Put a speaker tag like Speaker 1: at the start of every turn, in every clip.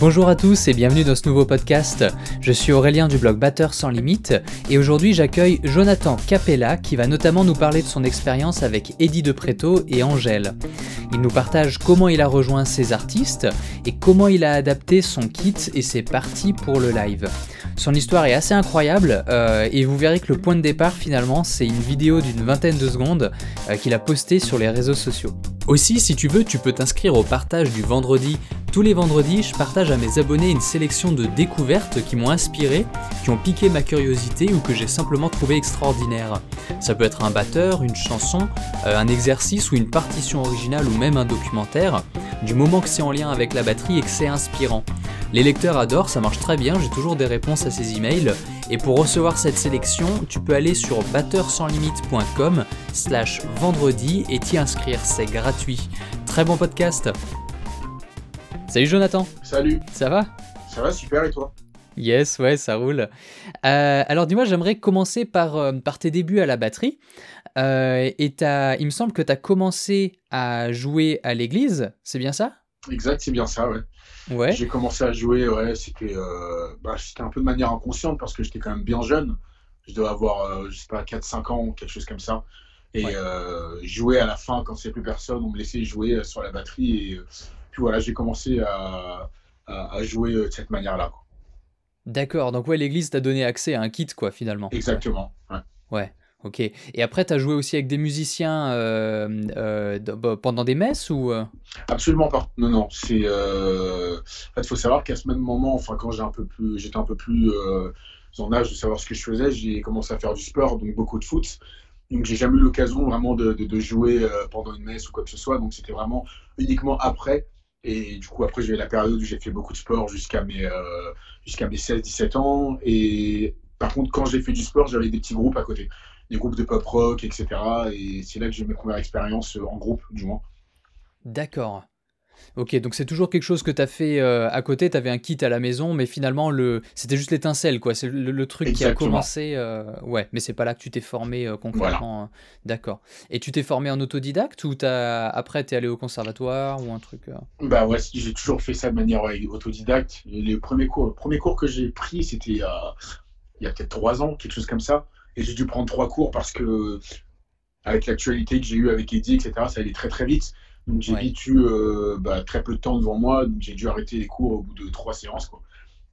Speaker 1: Bonjour à tous et bienvenue dans ce nouveau podcast. Je suis Aurélien du blog Batteur sans limite et aujourd'hui j'accueille Jonathan Capella qui va notamment nous parler de son expérience avec Eddie de Preto et Angèle. Il nous partage comment il a rejoint ses artistes et comment il a adapté son kit et ses parties pour le live. Son histoire est assez incroyable euh, et vous verrez que le point de départ finalement c'est une vidéo d'une vingtaine de secondes euh, qu'il a postée sur les réseaux sociaux. Aussi, si tu veux, tu peux t'inscrire au partage du vendredi. Tous les vendredis, je partage à mes abonnés une sélection de découvertes qui m'ont inspiré, qui ont piqué ma curiosité ou que j'ai simplement trouvé extraordinaire. Ça peut être un batteur, une chanson, euh, un exercice ou une partition originale ou même un documentaire, du moment que c'est en lien avec la batterie et que c'est inspirant. Les lecteurs adorent, ça marche très bien, j'ai toujours des réponses à ces emails. Et pour recevoir cette sélection, tu peux aller sur batteursanslimite.com slash vendredi et t'y inscrire, c'est gratuit. Très bon podcast Salut Jonathan
Speaker 2: Salut
Speaker 1: Ça va?
Speaker 2: Ça va super et toi?
Speaker 1: Yes, ouais, ça roule. Euh, alors dis-moi, j'aimerais commencer par, euh, par tes débuts à la batterie. Euh, et il me semble que tu as commencé à jouer à l'église, c'est bien ça?
Speaker 2: Exact, c'est bien ça, ouais.
Speaker 1: Ouais.
Speaker 2: J'ai commencé à jouer, ouais, c'était euh, bah, c'était un peu de manière inconsciente parce que j'étais quand même bien jeune. Je devais avoir, euh, je sais pas, 4-5 ans ou quelque chose comme ça. Et euh, jouer à la fin, quand c'est plus personne, on me laissait jouer sur la batterie. Et puis voilà, j'ai commencé à, à, jouer de cette manière-là.
Speaker 1: D'accord, donc ouais, l'église t'a donné accès à un kit, quoi, finalement.
Speaker 2: Exactement, ouais.
Speaker 1: Ouais. Ok. Et après, tu as joué aussi avec des musiciens euh, euh, bah, pendant des messes ou euh?
Speaker 2: Absolument pas. Non, non. C'est. En fait, faut savoir qu'à ce même moment, enfin, quand j'étais un peu plus en âge de savoir ce que je faisais, j'ai commencé à faire du sport, donc beaucoup de foot. Donc, j'ai jamais eu l'occasion vraiment de, de, jouer pendant une messe ou quoi que ce soit. Donc, c'était vraiment uniquement après. Et du coup, après, j'ai eu la période où j'ai fait beaucoup de sport jusqu'à mes, jusqu'à mes 16-17 ans. Et par contre, quand j'ai fait du sport, j'avais des petits groupes à côté des groupes de pop rock, etc. Et c'est là que j'ai mes premières expériences euh, en groupe, du moins.
Speaker 1: D'accord. Ok, donc c'est toujours quelque chose que tu as fait euh, à côté, tu avais un kit à la maison, mais finalement, le... c'était juste l'étincelle, quoi. C'est le, truc qui a commencé. Euh, ouais, mais c'est pas là que tu t'es formé concrètement. Hein. D'accord. Et tu t'es formé en autodidacte ou as... après tu es allé au conservatoire ou un truc
Speaker 2: Bah ouais, j'ai toujours fait ça de manière autodidacte. les premiers cours, le premier cours que j'ai pris, c'était il y a peut-être trois ans, quelque chose comme ça. Et j'ai dû prendre trois cours parce que, avec l'actualité que j'ai eue avec Eddie, etc., ça allait très très vite. Donc j'ai vite eu euh, bah, très peu de temps devant moi, donc j'ai dû arrêter les cours au bout de trois séances. Quoi.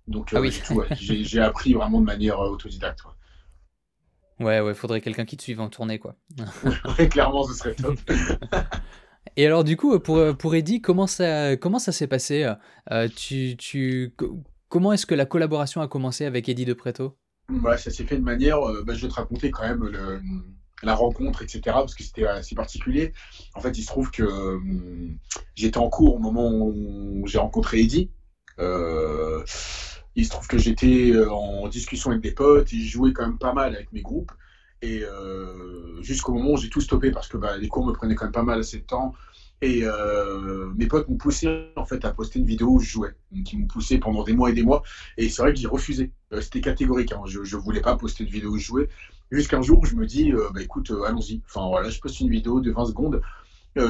Speaker 2: Donc ah euh, j'ai appris vraiment de manière euh, autodidacte.
Speaker 1: Ouais, ouais, faudrait quelqu'un qui te suive en tournée, quoi.
Speaker 2: ouais, clairement, ce serait top.
Speaker 1: Et alors, du coup, pour, pour Eddie, comment ça, comment ça s'est passé? Tu, tu, Comment est-ce que la collaboration a commencé avec Eddie de Preto?
Speaker 2: Ouais, ça s'est fait de manière. Euh, bah, je vais te raconter quand même le, la rencontre, etc. Parce que c'était assez particulier. En fait, il se trouve que euh, j'étais en cours au moment où j'ai rencontré Eddie. Euh, il se trouve que j'étais en discussion avec des potes et je jouais quand même pas mal avec mes groupes. Et jusqu'au moment où j'ai tout stoppé parce que bah, les cours me prenaient quand même pas mal assez de temps. Et euh, mes potes m'ont poussé en fait à poster une vidéo où je jouais. Donc ils m'ont poussé pendant des mois et des mois. Et c'est vrai que j'ai refusé. Euh, c'était catégorique. Hein. Je ne voulais pas poster de vidéo où je jouais. Jusqu'un jour je me dis, euh, bah écoute, allons-y. Enfin voilà, je poste une vidéo de 20 secondes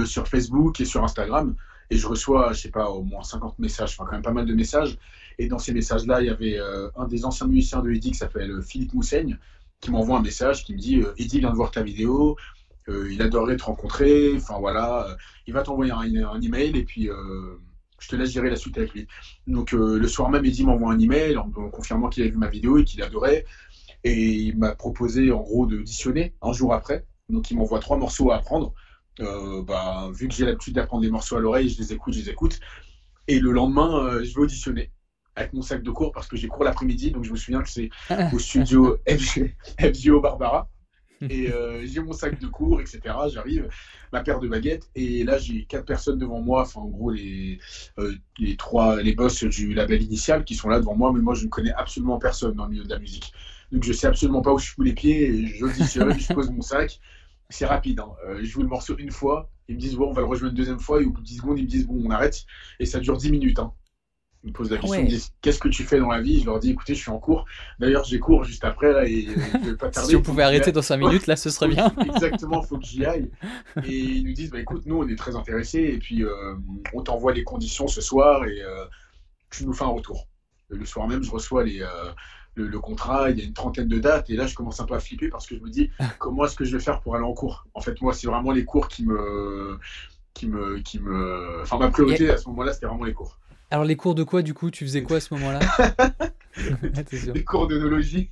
Speaker 2: sur Facebook et sur Instagram. Et je reçois, je sais pas, au moins 50 messages, enfin quand même pas mal de messages. Et dans ces messages-là, il y avait un des anciens musiciens de Eddie qui s'appelle Philippe Moussaigne, qui m'envoie un message qui me dit Eddie vient de voir ta vidéo, il adorerait te rencontrer. Enfin voilà, euh, il va t'envoyer un, un, email et puis euh, je te laisse gérer la suite avec lui. Donc le soir même, Eddie m'envoie un email en, confirmant qu'il a vu ma vidéo et qu'il adorait. Et il m'a proposé en gros d'auditionner un jour après. Donc il m'envoie trois morceaux à apprendre. bah, vu que j'ai l'habitude d'apprendre des morceaux à l'oreille, je les écoute, je les écoute. Et le lendemain, je vais auditionner avec mon sac de cours parce que j'ai cours l'après-midi. Donc je me souviens que c'est au studio FGO Barbara. et euh, j'ai mon sac de cours, etc. J'arrive, ma paire de baguettes, et là j'ai quatre personnes devant moi, enfin en gros les, euh, les trois, les boss du label initial qui sont là devant moi, mais moi je ne connais absolument personne dans le milieu de la musique. Donc je sais absolument pas où je fous les pieds, et je je pose mon sac. C'est rapide, hein. euh, je joue le morceau une fois, ils me disent bon on va le rejoindre une deuxième fois, et au bout de 10 secondes ils me disent bon on arrête, et ça dure 10 minutes. Hein. Ils me posent la question, ils me disent qu'est-ce que tu fais dans la vie? Je leur dis écoutez, je suis en cours. D'ailleurs, j'ai cours juste après là et je vais pas tarder.
Speaker 1: si on pouvait arrêter dans 5 minutes, là, ce serait bien.
Speaker 2: Exactement, il faut que j'y aille. Et ils nous disent bah écoute, nous on est très intéressés et puis euh, on t'envoie les conditions ce soir et, euh, tu nous fais un retour. Le soir même, je reçois les, le, contrat, il y a une trentaine de dates, et là, je commence un peu à flipper parce que je me dis, comment est-ce que je vais faire pour aller en cours? En fait, moi, c'est vraiment les cours qui me. Qui me, qui me... Enfin, ma priorité à ce moment-là, c'était vraiment les cours.
Speaker 1: Alors, les cours de quoi, du coup Tu faisais quoi à ce moment-là?
Speaker 2: Les cours d'œnologie.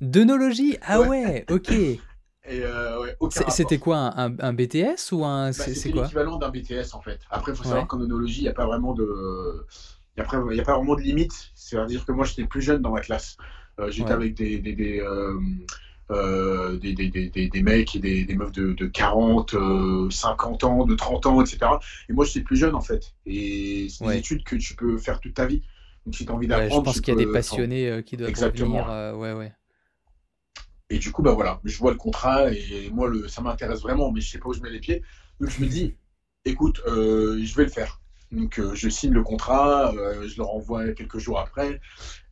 Speaker 1: D'œnologie Ah ouais, ok.
Speaker 2: Euh,
Speaker 1: c'était quoi un, un, BTS ou un. Bah,
Speaker 2: c'est l'équivalent d'un BTS en fait. Après, il faut savoir qu'en œnologie, il n'y a pas vraiment de. Il a, pas vraiment de limite. C'est-à-dire que moi, j'étais plus jeune dans ma classe. Euh, j'étais avec des, des, des, euh, des, des, mecs et des, meufs de, de 40, 50 ans, de 30 ans, etc. Et moi, j'étais plus jeune en fait. Et c'est une étude que tu peux faire toute ta vie. Donc, si tu as envie d'apprendre.
Speaker 1: je pense qu'il y a des passionnés qui doivent
Speaker 2: Exactement.
Speaker 1: revenir. ouais, ouais.
Speaker 2: Et du coup, bah voilà, je vois le contrat et moi, le, ça m'intéresse vraiment, mais je sais pas où je mets les pieds. Donc je me dis, écoute, euh, je vais le faire. Donc euh, je signe le contrat, euh, je le renvoie quelques jours après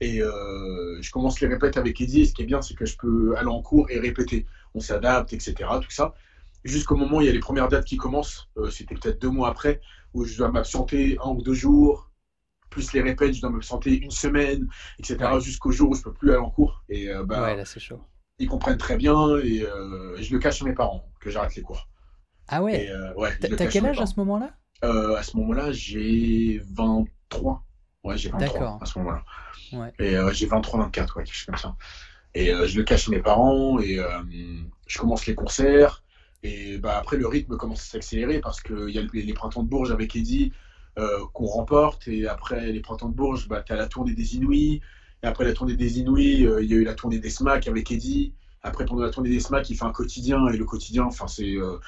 Speaker 2: et je commence les répètes avec Eddie. Et ce qui est bien, c'est que je peux aller en cours et répéter. On s'adapte, etc. Tout ça. Jusqu'au moment où il y a les premières dates qui commencent, c'était peut-être deux mois après, où je dois m'absenter un ou deux jours, plus les répètes, je dois m'absenter une semaine, etc. Jusqu'au jour où je peux plus aller en cours. Et bah,
Speaker 1: ouais, là c'est chaud
Speaker 2: ils comprennent très bien et euh, je le cache à mes parents que j'arrête les cours.
Speaker 1: Ah ouais,
Speaker 2: euh, ouais
Speaker 1: T'as quel âge à ce moment-là?
Speaker 2: Euh, À ce moment-là, j'ai 23. Ouais, j'ai 23 à ce moment-là. Ouais. Et j'ai 23, 24, ouais, quelque chose comme ça. Et je le cache à mes parents et je commence les concerts. Et bah, après, le rythme commence à s'accélérer parce qu'il y a les, printemps de Bourges avec Eddie qu'on remporte. Et après les printemps de Bourges, bah, tu as la tournée des Inouïs. Et après la tournée des Inouïs, euh, il y a eu la tournée des SMAC avec Eddie. Après, pendant la tournée des SMAC, il fait un quotidien. Et le quotidien, enfin, c'est, euh,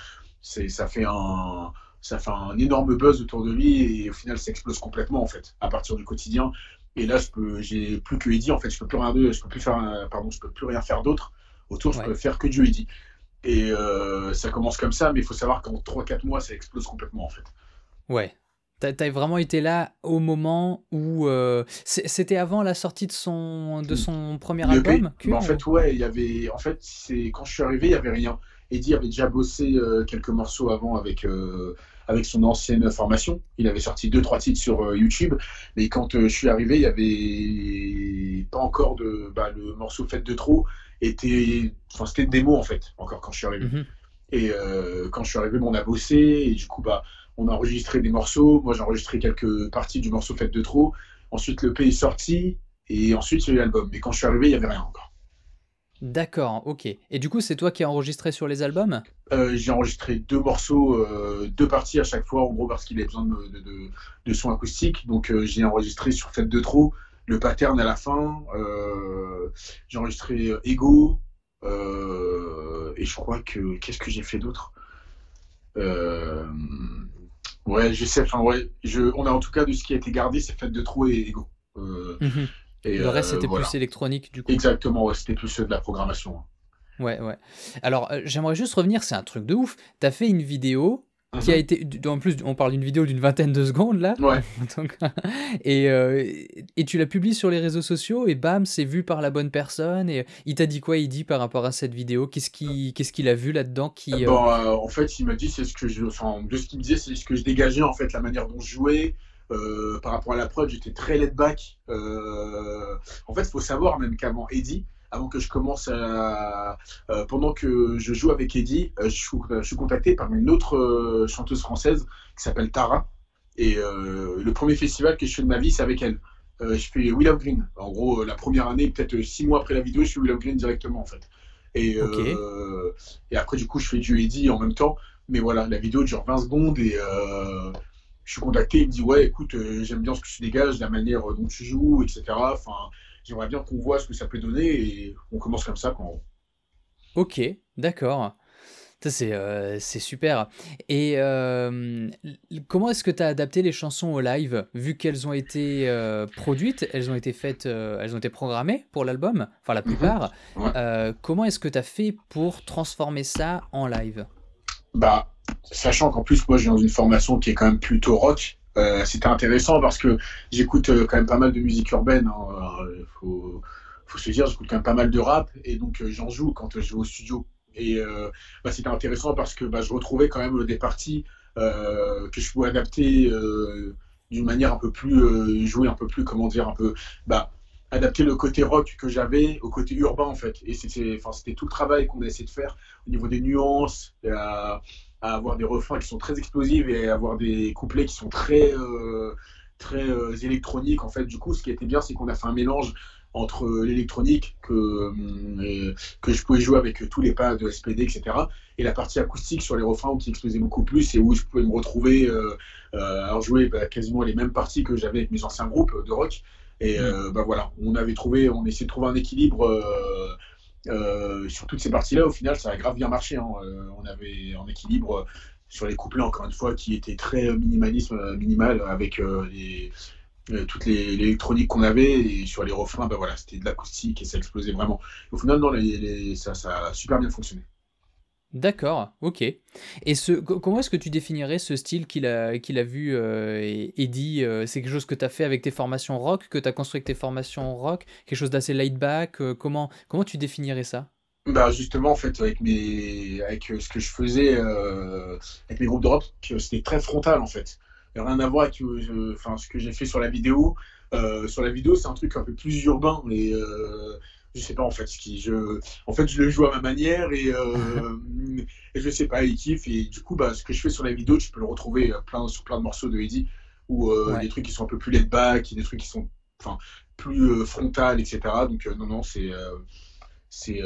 Speaker 2: c'est, ça fait un ça fait un énorme buzz autour de lui et au final ça explose complètement en fait à partir du quotidien et là je peux j'ai plus que Eddie en fait je peux plus rien je peux plus faire pardon je peux plus rien faire d'autre autour je peux faire que du Eddie et euh, ça commence comme ça mais il faut savoir qu'en 3-4 mois ça explose complètement en fait
Speaker 1: ouais T'as vraiment été là au moment où euh, c'était avant la sortie de son de son premier album.
Speaker 2: Bah, en fait, ouais, il y avait. En fait, c'est quand je suis arrivé, il y avait rien. Eddie avait déjà bossé euh, quelques morceaux avant avec euh, avec son ancienne formation. Il avait sorti deux trois titres sur YouTube. Mais quand je suis arrivé, il y avait pas encore de bah, le morceau Fête de trop était enfin c'était une démo en fait encore quand je suis arrivé. Mm-hmm. Et quand je suis arrivé, on a bossé et du coup bah on a enregistré des morceaux. Moi, j'ai enregistré quelques parties du morceau Fête de trop. Ensuite, le P est sorti. Et ensuite, y a eu l'album. Mais quand je suis arrivé, il n'y avait rien encore.
Speaker 1: D'accord, ok. Et du coup, c'est toi qui as enregistré sur les albums?
Speaker 2: Euh, J'ai enregistré deux morceaux, euh, deux parties à chaque fois, en gros, parce qu'il avait besoin de, de, de, son acoustique. Donc, euh, j'ai enregistré sur Fête de trop, le pattern à la fin. j'ai enregistré Ego. et je crois que. Qu'est-ce que j'ai fait d'autre? Ouais, je sais. Enfin, ouais, je, on a en tout cas de ce qui a été gardé, c'est fait de trop et Ego.
Speaker 1: Mhm. Et, le reste, c'était euh, plus électronique, du coup.
Speaker 2: Exactement, ouais, c'était plus de la programmation.
Speaker 1: Ouais, ouais. Alors, euh, j'aimerais juste revenir, c'est un truc de ouf. Tu as fait une vidéo qui a mhm. été. En plus, on parle d'une vidéo d'une vingtaine de secondes là.
Speaker 2: Ouais.
Speaker 1: et, euh, et tu l'as publié sur les réseaux sociaux et bam, c'est vu par la bonne personne. Et il t'a dit quoi Il dit par rapport à cette vidéo? Qu'est-ce qu'il a vu là-dedans qui,
Speaker 2: euh, bon, euh, En fait, il m'a dit c'est ce que je. Enfin, de ce qu'il me disait, c'est ce que je dégageais en fait, la manière dont je jouais. Par rapport à la prod, j'étais très laid back. en fait, il faut savoir même qu'avant Eddie, avant que je commence à. Euh, pendant que je joue avec Eddie, euh, je, suis, contacté par une autre euh, chanteuse française qui s'appelle Tara. Et le premier festival que je fais de ma vie, c'est avec elle. je fais Will of Green. En gros, la première année, peut-être six mois après la vidéo, je fais Will of Green directement en fait. Et, et après, du coup, je fais du Eddie en même temps. Mais voilà, la vidéo dure 20 secondes et je suis contacté. Il me dit Ouais, écoute, j'aime bien ce que tu dégages, la manière dont tu joues, etc. Enfin, j'aimerais bien qu'on voit ce que ça peut donner et on commence comme ça quand.
Speaker 1: Ok, d'accord. C'est euh, super. Et euh, comment est-ce que tu as adapté les chansons au live Vu qu'elles ont été euh, produites, elles ont été faites, elles ont été programmées pour l'album, enfin la mhm. plupart. comment est-ce que tu as fait pour transformer ça en live?
Speaker 2: Bah, sachant qu'en plus, moi, j'ai dans une formation qui est quand même plutôt rock. Euh, c'était intéressant parce que j'écoute euh, quand même pas mal de musique urbaine. Hein. faut, faut, se dire, j'écoute quand même pas mal de rap et donc euh, j'en joue quand je vais au studio. Et bah, c'était intéressant parce que bah, je retrouvais quand même des parties que je pouvais adapter d'une manière un peu plus jouer un peu plus comment dire un peu bah adapter le côté rock que j'avais au côté urbain en fait. Et c'était tout le travail qu'on a essayé de faire au niveau des nuances, à, avoir des refrains qui sont très explosifs et avoir des couplets qui sont très, euh, très euh, électroniques en fait. Du coup, ce qui était bien, c'est qu'on a fait un mélange entre l'électronique que, euh, que je pouvais jouer avec tous les pas de SPD, etc. Et la partie acoustique sur les refrains qui explosait beaucoup plus et où je pouvais me retrouver à jouer bah, quasiment les mêmes parties que j'avais avec mes anciens groupes de rock. Et mm. euh, bah voilà, on avait trouvé, on essayait de trouver un équilibre euh, euh, sur toutes ces parties-là. Au final, ça a grave bien marché. Hein. on avait un équilibre sur les couplets, encore une fois, qui était très minimalisme, minimal, avec les, toute l'électronique qu'on avait. Et sur les refrains, bah voilà, c'était de l'acoustique et ça explosait vraiment. Au final, non, ça, ça a super bien fonctionné.
Speaker 1: D'accord, ok. Et comment est-ce que tu définirais ce style qu'il a, vu euh, et, dit euh, C'est quelque chose que tu as fait avec tes formations rock, que tu as construit avec tes formations rock, quelque chose d'assez laid back euh, comment, comment tu définirais ça?
Speaker 2: Bah justement, en fait, avec, ce que je faisais avec mes groupes de rock, c'était très frontal en fait. Rien à voir avec ce que j'ai fait sur la vidéo. sur la vidéo, c'est un truc un peu plus urbain. Je sais pas en fait ce qui je en fait je le joue à ma manière et, euh, et je sais pas il kiffe et du coup bah ce que je fais sur la vidéo tu peux le retrouver euh, plein sur plein de morceaux de Eddie ou euh, des trucs qui sont un peu plus laid back des trucs qui sont enfin plus euh, frontal etc donc non non c'est c'est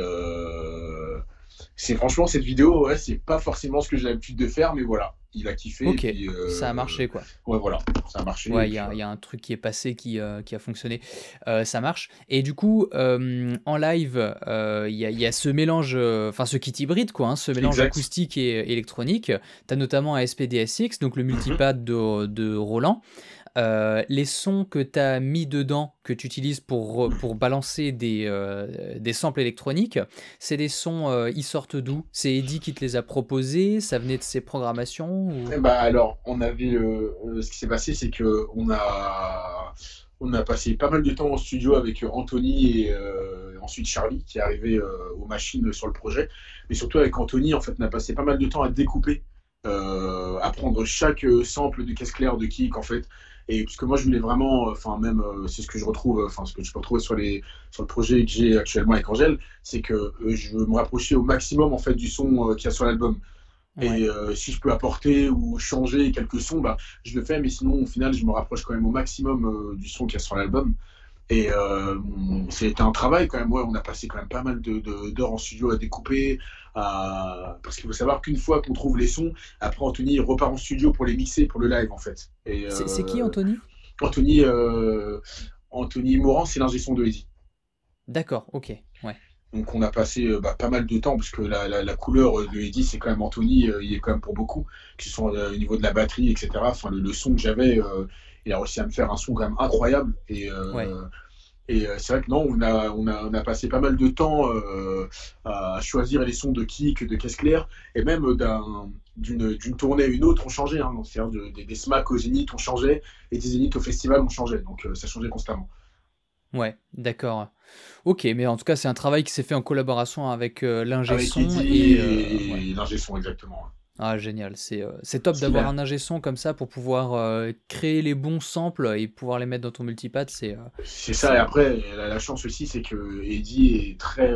Speaker 2: c'est franchement cette vidéo ouais c'est pas forcément ce que j'ai l'habitude de faire mais voilà il a kiffé.
Speaker 1: Ok, ça a marché quoi.
Speaker 2: Ouais, voilà, ça a marché.
Speaker 1: Ouais, il y, y, a un truc qui est passé qui, qui a fonctionné. ça marche. Et du coup, en live, il y, y, a ce mélange, enfin ce kit hybride quoi, hein, ce mélange acoustique et électronique. Tu as notamment un SPDSX, donc le multipad de, de Roland. Euh, les sons que tu as mis dedans, que tu utilises pour, pour balancer des, euh, des samples électroniques, c'est des sons, euh, ils sortent d'où? C'est Eddie qui te les a proposés? Ça venait de ses programmations
Speaker 2: bah alors, on avait, ce qui s'est passé, c'est que on a, on a passé pas mal de temps en studio avec Anthony et ensuite Charlie qui est arrivé aux machines sur le projet. Mais surtout avec Anthony, en fait, on a passé pas mal de temps à découper. à prendre chaque sample de caisse claire de kick en fait et parce que moi, je voulais vraiment, enfin, même, euh, c'est ce que je retrouve, enfin, ce que je peux retrouver sur, les, sur le projet que j'ai actuellement avec Angèle, c'est que euh, je veux me rapprocher au maximum, en fait, du son euh, qu'il y a sur l'album. Et si je peux apporter ou changer quelques sons, bah, je le fais, mais sinon, au final, je me rapproche quand même au maximum du son qu'il y a sur l'album. Et euh, c'était un travail quand même. Ouais, on a passé quand même pas mal d'heures de, en studio à découper. À... Parce qu'il faut savoir qu'une fois qu'on trouve les sons, après Anthony repart en studio pour les mixer pour le live en fait.
Speaker 1: C'est qui euh, Anthony?
Speaker 2: Anthony, euh, Anthony Morand, c'est l'ingé son de Eddie.
Speaker 1: D'accord, ok. Ouais.
Speaker 2: Donc on a passé euh, bah, pas mal de temps, parce que la, la, couleur de Eddie, c'est quand même Anthony, il est quand même pour beaucoup, qui sont au niveau de la batterie, etc. Enfin, le, son que j'avais, il a réussi à me faire un son quand même incroyable. Et, euh, et euh, c'est vrai que non, on a, on, a, on a passé pas mal de temps euh, à choisir les sons de kick, de caisse claire, et même d'une tournée à une autre, on changeait. Hein, C'est-à-dire des, des smacks au Zénith, on changeait, et des Zénith au festival, on changeait. Donc ça changeait constamment.
Speaker 1: Ouais, d'accord. Ok, mais en tout cas, c'est un travail qui s'est fait en collaboration avec l'ingé son. et,
Speaker 2: et l'ingé son, exactement.
Speaker 1: Ah, génial, c'est euh, c'est top d'avoir un ingé son comme ça pour pouvoir euh, créer les bons samples et pouvoir les mettre dans ton multipad. C'est euh,
Speaker 2: C'est ça, et après, la, chance aussi, c'est que Eddie est très.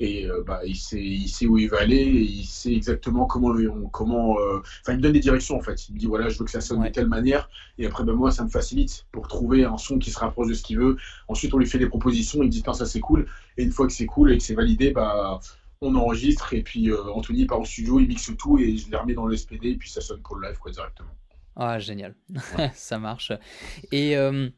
Speaker 2: et bah, il, sait, il sait où il va aller, et il sait exactement comment. comment Enfin, il me donne des directions en fait. Il me dit voilà, je veux que ça sonne de telle manière, et après, ben, moi, ça me facilite pour trouver un son qui se rapproche de ce qu'il veut. Ensuite, on lui fait des propositions, il dit ça c'est cool, et une fois que c'est cool et que c'est validé, bah on enregistre et puis euh, Anthony part en studio, il mixe tout et je les remets dans le SPD et puis ça sonne pour le live quoi directement.
Speaker 1: Ah génial, ça marche. Et euh,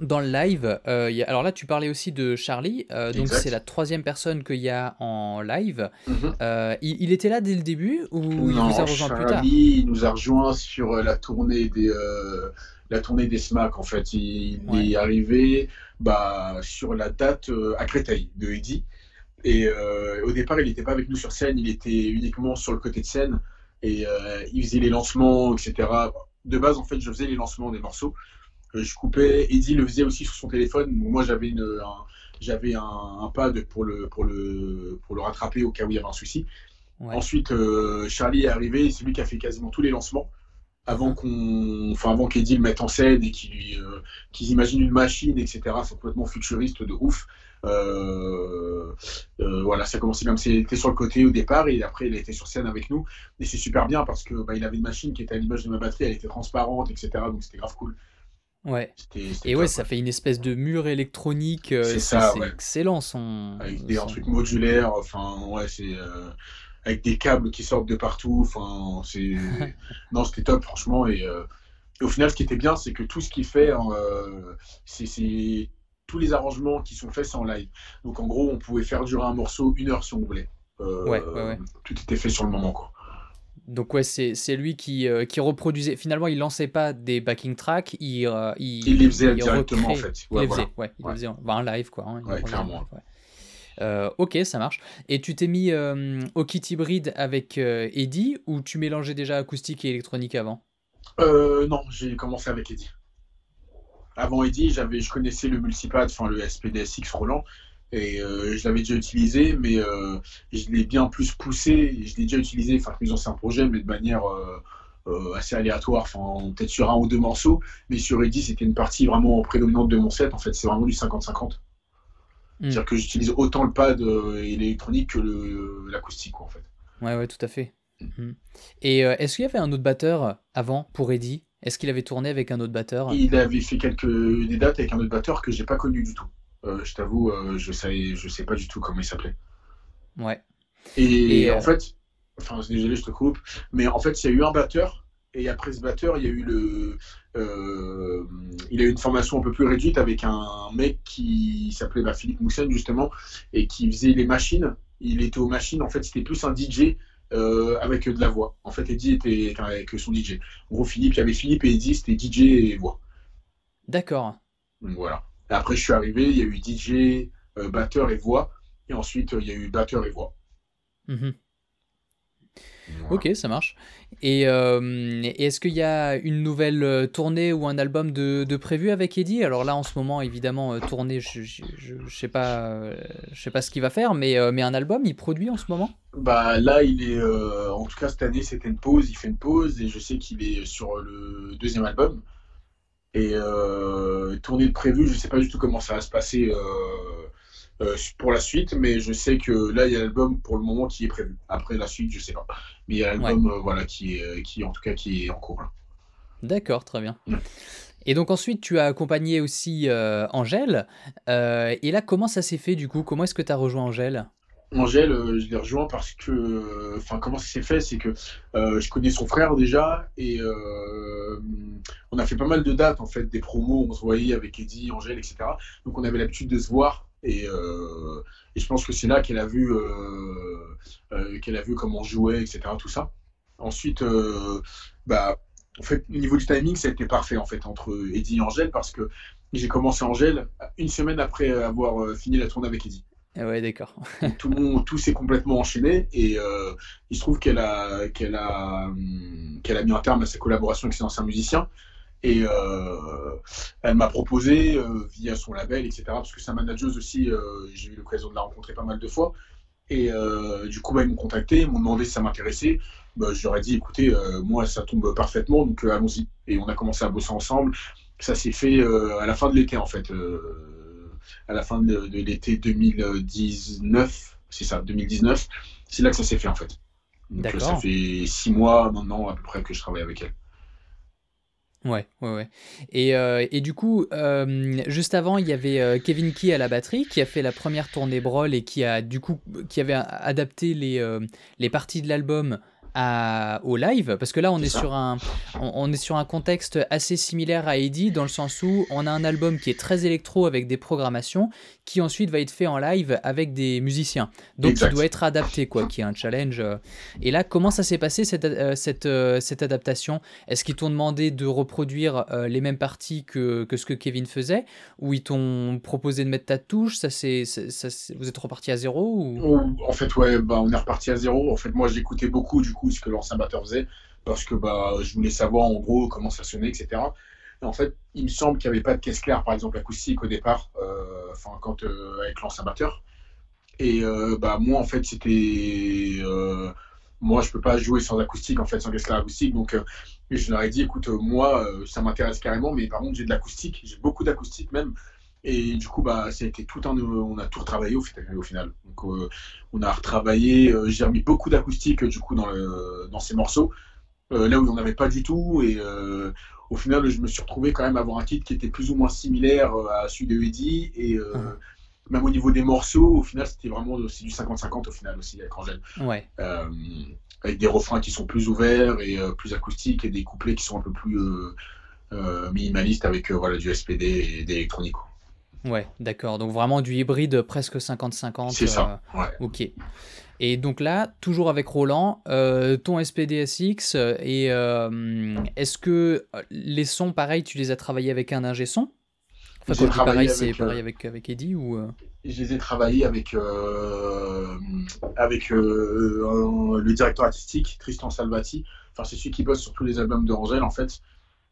Speaker 1: dans le live, euh, alors là tu parlais aussi de Charlie, donc c'est la troisième personne qu'il y a en live. Mhm. il, était là dès le début ou il nous a rejoint plus tard
Speaker 2: Il nous a rejoint sur la tournée des la tournée des SMAC en fait. Il, est arrivé bah, sur la date à Créteil de Eddie. Et euh, au départ, il n'était pas avec nous sur scène, il était uniquement sur le côté de scène et euh, il faisait les lancements, etc. De base, en fait, je faisais les lancements des morceaux. Euh, je coupais, Eddie le faisait aussi sur son téléphone. Moi, j'avais un, j'avais un, pad pour le, pour, le, pour le rattraper au cas où il y avait un souci. Ensuite, Charlie est arrivé, c'est lui qui a fait quasiment tous les lancements. avant qu'on, enfin avant qu'Eddie le mette en scène et qu'ils euh, qu'ils imaginent une machine, etc. C'est complètement futuriste de ouf. Euh, euh, voilà, ça commençait même, c'était sur le côté au départ et après il a été sur scène avec nous et c'est super bien parce que bah, il avait une machine qui était à l'image de ma batterie, elle était transparente, etc. Donc c'était grave cool.
Speaker 1: Ouais. Et ouais, ça fait une espèce de mur électronique. c'est ça, excellent son.
Speaker 2: Avec des, un truc modulaire, enfin ouais, c'est avec des câbles qui sortent de partout. Enfin, c'est non, c'était top franchement. Et, au final, ce qui était bien, c'est que tout ce qu'il fait, c'est tous les arrangements qui sont faits, c'est en live. Donc en gros, on pouvait faire durer un morceau une heure si on voulait. ouais, ouais, Tout était fait sur le moment, quoi.
Speaker 1: Donc ouais, c'est lui qui, qui reproduisait. Finalement, il lançait pas des backing tracks, il,
Speaker 2: il, les faisait directement en fait.
Speaker 1: il les faisait, ouais, il les faisait en, bah, live quoi. Hein,
Speaker 2: ouais, clairement.
Speaker 1: Euh, ok, ça marche. Et tu t'es mis euh, au kit hybride avec euh, Eddie ou tu mélangeais déjà acoustique et électronique avant?
Speaker 2: Non, j'ai commencé avec Eddie. Avant Eddie, j'avais, je connaissais le multipad, enfin le SPDSX Roland, et je l'avais déjà utilisé, mais je l'ai bien plus poussé. Je l'ai déjà utilisé, enfin mes anciens projets, mais de manière assez aléatoire, enfin peut-être sur un ou deux morceaux, mais sur Eddie, c'était une partie vraiment prédominante de mon set. En fait, c'est vraiment du 50-50. Hmm. C'est-à-dire que j'utilise autant le pad euh, et l'électronique que l'acoustique, en fait.
Speaker 1: Ouais, ouais, tout à fait. Hmm. Et euh, est-ce qu'il y avait un autre batteur avant pour Eddie? Est-ce qu'il avait tourné avec un autre batteur?
Speaker 2: Il avait fait quelques des dates avec un autre batteur que j'ai pas connu du tout. Euh, je t'avoue, je sais, je sais pas du tout comment il s'appelait.
Speaker 1: Ouais.
Speaker 2: Et, en fait, enfin, désolé, je te coupe, mais en fait, il y a eu un batteur et après ce batteur, il y a eu le, euh, il a eu une formation un peu plus réduite avec un mec qui s'appelait bah, Philippe Mousson justement et qui faisait les machines. Il était aux machines. En fait, c'était plus un DJ euh, avec de la voix. En fait, Eddie était avec son DJ. En gros, Philippe, il y avait Philippe et Eddie, c'était DJ et voix.
Speaker 1: D'accord.
Speaker 2: Voilà. après, je suis arrivé, il y a eu DJ, euh, batteur et voix. Et ensuite, il y a eu batteur et voix.
Speaker 1: Ok, ça marche. Euh, et, est-ce qu'il y a une nouvelle euh, tournée ou un album de, prévu avec Eddie? Alors là, en ce moment, évidemment, euh, tournée, je, je, sais pas, je sais pas ce qu'il va faire, mais, mais un album, il produit en ce moment?
Speaker 2: Bah là, il est, en tout cas cette année, c'était une pause. Il fait une pause et je sais qu'il est sur le deuxième album. Et tournée de prévu, je sais pas du tout comment ça va se passer. Euh, pour la suite, mais je sais que là, il y a l'album pour le moment qui est prévu. Après la suite, je sais pas. Mais il y a l'album euh, voilà, qui, est, euh, qui, en tout cas, qui est en cours.
Speaker 1: D'accord, très bien. Et donc ensuite, tu as accompagné aussi Angèle. et là, comment ça s'est fait du coup? Comment est-ce que tu as rejoint Angèle?
Speaker 2: Angèle, je l'ai rejoint parce que, enfin, comment ça s'est fait, c'est que je connais son frère déjà et on a fait pas mal de dates en fait, des promos, on se voyait avec Eddie, Angèle, etc. Donc on avait l'habitude de se voir euh, et, je pense que c'est là qu'elle a vu euh, euh, qu'elle a vu comment jouait, etc. Tout ça. Ensuite, bah, en fait, au niveau du timing, ça a été parfait en fait entre Eddie et Angèle parce que j'ai commencé Angèle une semaine après avoir fini la tournée avec Eddie.
Speaker 1: Ah ouais, d'accord.
Speaker 2: tout le monde, tout s'est complètement enchaîné et il se trouve qu'elle a, qu'elle a, qu'elle a mis un terme à sa collaboration avec ses anciens musiciens. Et euh, elle m'a proposé euh, via son label, etc. Parce que sa manageuse aussi, euh, j'ai eu l'occasion de la rencontrer pas mal de fois. Et du coup, bah, ils m'ont contacté, ils m'ont demandé si ça m'intéressait. Bah, je leur ai dit, écoutez, moi, ça tombe parfaitement, donc allons-y. Et on a commencé à bosser ensemble. Ça s'est fait à la fin de l'été, en fait. à la fin de, de l'été 2019, c'est ça, 2019. C'est là que ça s'est fait, en fait. Donc ça fait six mois maintenant, à peu près, que je travaille avec elle.
Speaker 1: Ouais, ouais, ouais. Et, euh, et du coup, euh, juste avant, il y avait euh, Kevin Key à la batterie qui a fait la première tournée Brawl et qui a du coup qui avait adapté les, les parties de l'album au live parce que là on est, sur un on, est sur un contexte assez similaire à Eddie dans le sens où on a un album qui est très électro avec des programmations qui ensuite va être fait en live avec des musiciens. Donc il doit être adapté quoi qui est un challenge et là comment ça s'est passé cette, euh, cette, euh, cette adaptation? Est-ce qu'ils t'ont demandé de reproduire euh, les mêmes parties que, que, ce que Kevin faisait? Ou ils t'ont proposé de mettre ta touche? Ça c'est vous êtes reparti à zéro ou...
Speaker 2: en fait ouais bah, on est reparti à zéro. En fait moi j'écoutais beaucoup du coup ce que l'ancien batteur faisait, parce que bah, je voulais savoir en gros comment ça sonnait, etc. Et en fait, il me semble qu'il n'y avait pas de caisse claire, par exemple acoustique au départ, euh, enfin quand euh, avec l'ancien batteur. Et euh, bah moi en fait c'était moi, je peux pas jouer sans acoustique, en fait, sans caisse acoustique. Donc, je leur ai dit, écoute, moi, ça m'intéresse carrément, mais par contre, j'ai de l'acoustique, j'ai beaucoup d'acoustique même. Et du coup, bah, ça a été tout un, on a tout retravaillé au, au final. Donc, on a retravaillé, j'ai remis beaucoup d'acoustique du coup dans, le, dans ces morceaux, là où on n'avait pas du tout. Et au final, je me suis retrouvé quand même à avoir un titre qui était plus ou moins similaire à celui de Eddie. Et mmh même au niveau des morceaux, au final, c'était vraiment c'est du 50-50 au final aussi avec Angèle.
Speaker 1: Ouais.
Speaker 2: Euh, avec des refrains qui sont plus ouverts et euh, plus acoustiques et des couplets qui sont un peu plus euh, minimalistes avec voilà, du SPD et des électroniques.
Speaker 1: Ouais, d'accord. Donc vraiment du hybride presque 50-50.
Speaker 2: C'est ça. Ouais.
Speaker 1: Ok. Et donc là, toujours avec Roland, ton SPDSX, et est-ce que les sons, pareil, tu les as travaillés avec un ingé son? C'est pareil avec, avec Eddie ou euh?
Speaker 2: Je les ai travaillés avec, euh, avec euh, le directeur artistique, Tristan Salvati. Enfin, c'est celui qui bosse sur tous les albums de Angèle, en fait.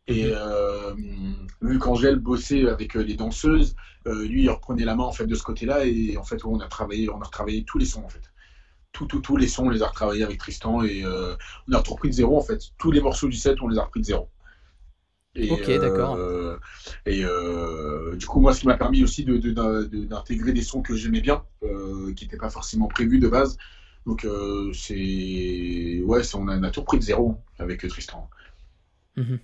Speaker 2: Et mhm. vu qu'Angèle bossait avec les danseuses, lui, il reprenait la main en fait de ce côté-là. Et en fait, on a travaillé, on a retravaillé tous les sons, en fait. Tous, tous, les sons, on les a retravaillés avec Tristan et on a repris de zéro, en fait. Tous les morceaux du set, on les a repris de zéro
Speaker 1: ok, d'accord.
Speaker 2: Euh, et euh, du coup, moi, ce qui m'a permis aussi d'intégrer des sons que j'aimais bien, euh, qui n'étaient pas forcément prévus de base. Donc, c'est. Ouais, on a, tout pris de zéro avec Tristan.
Speaker 1: Mhm.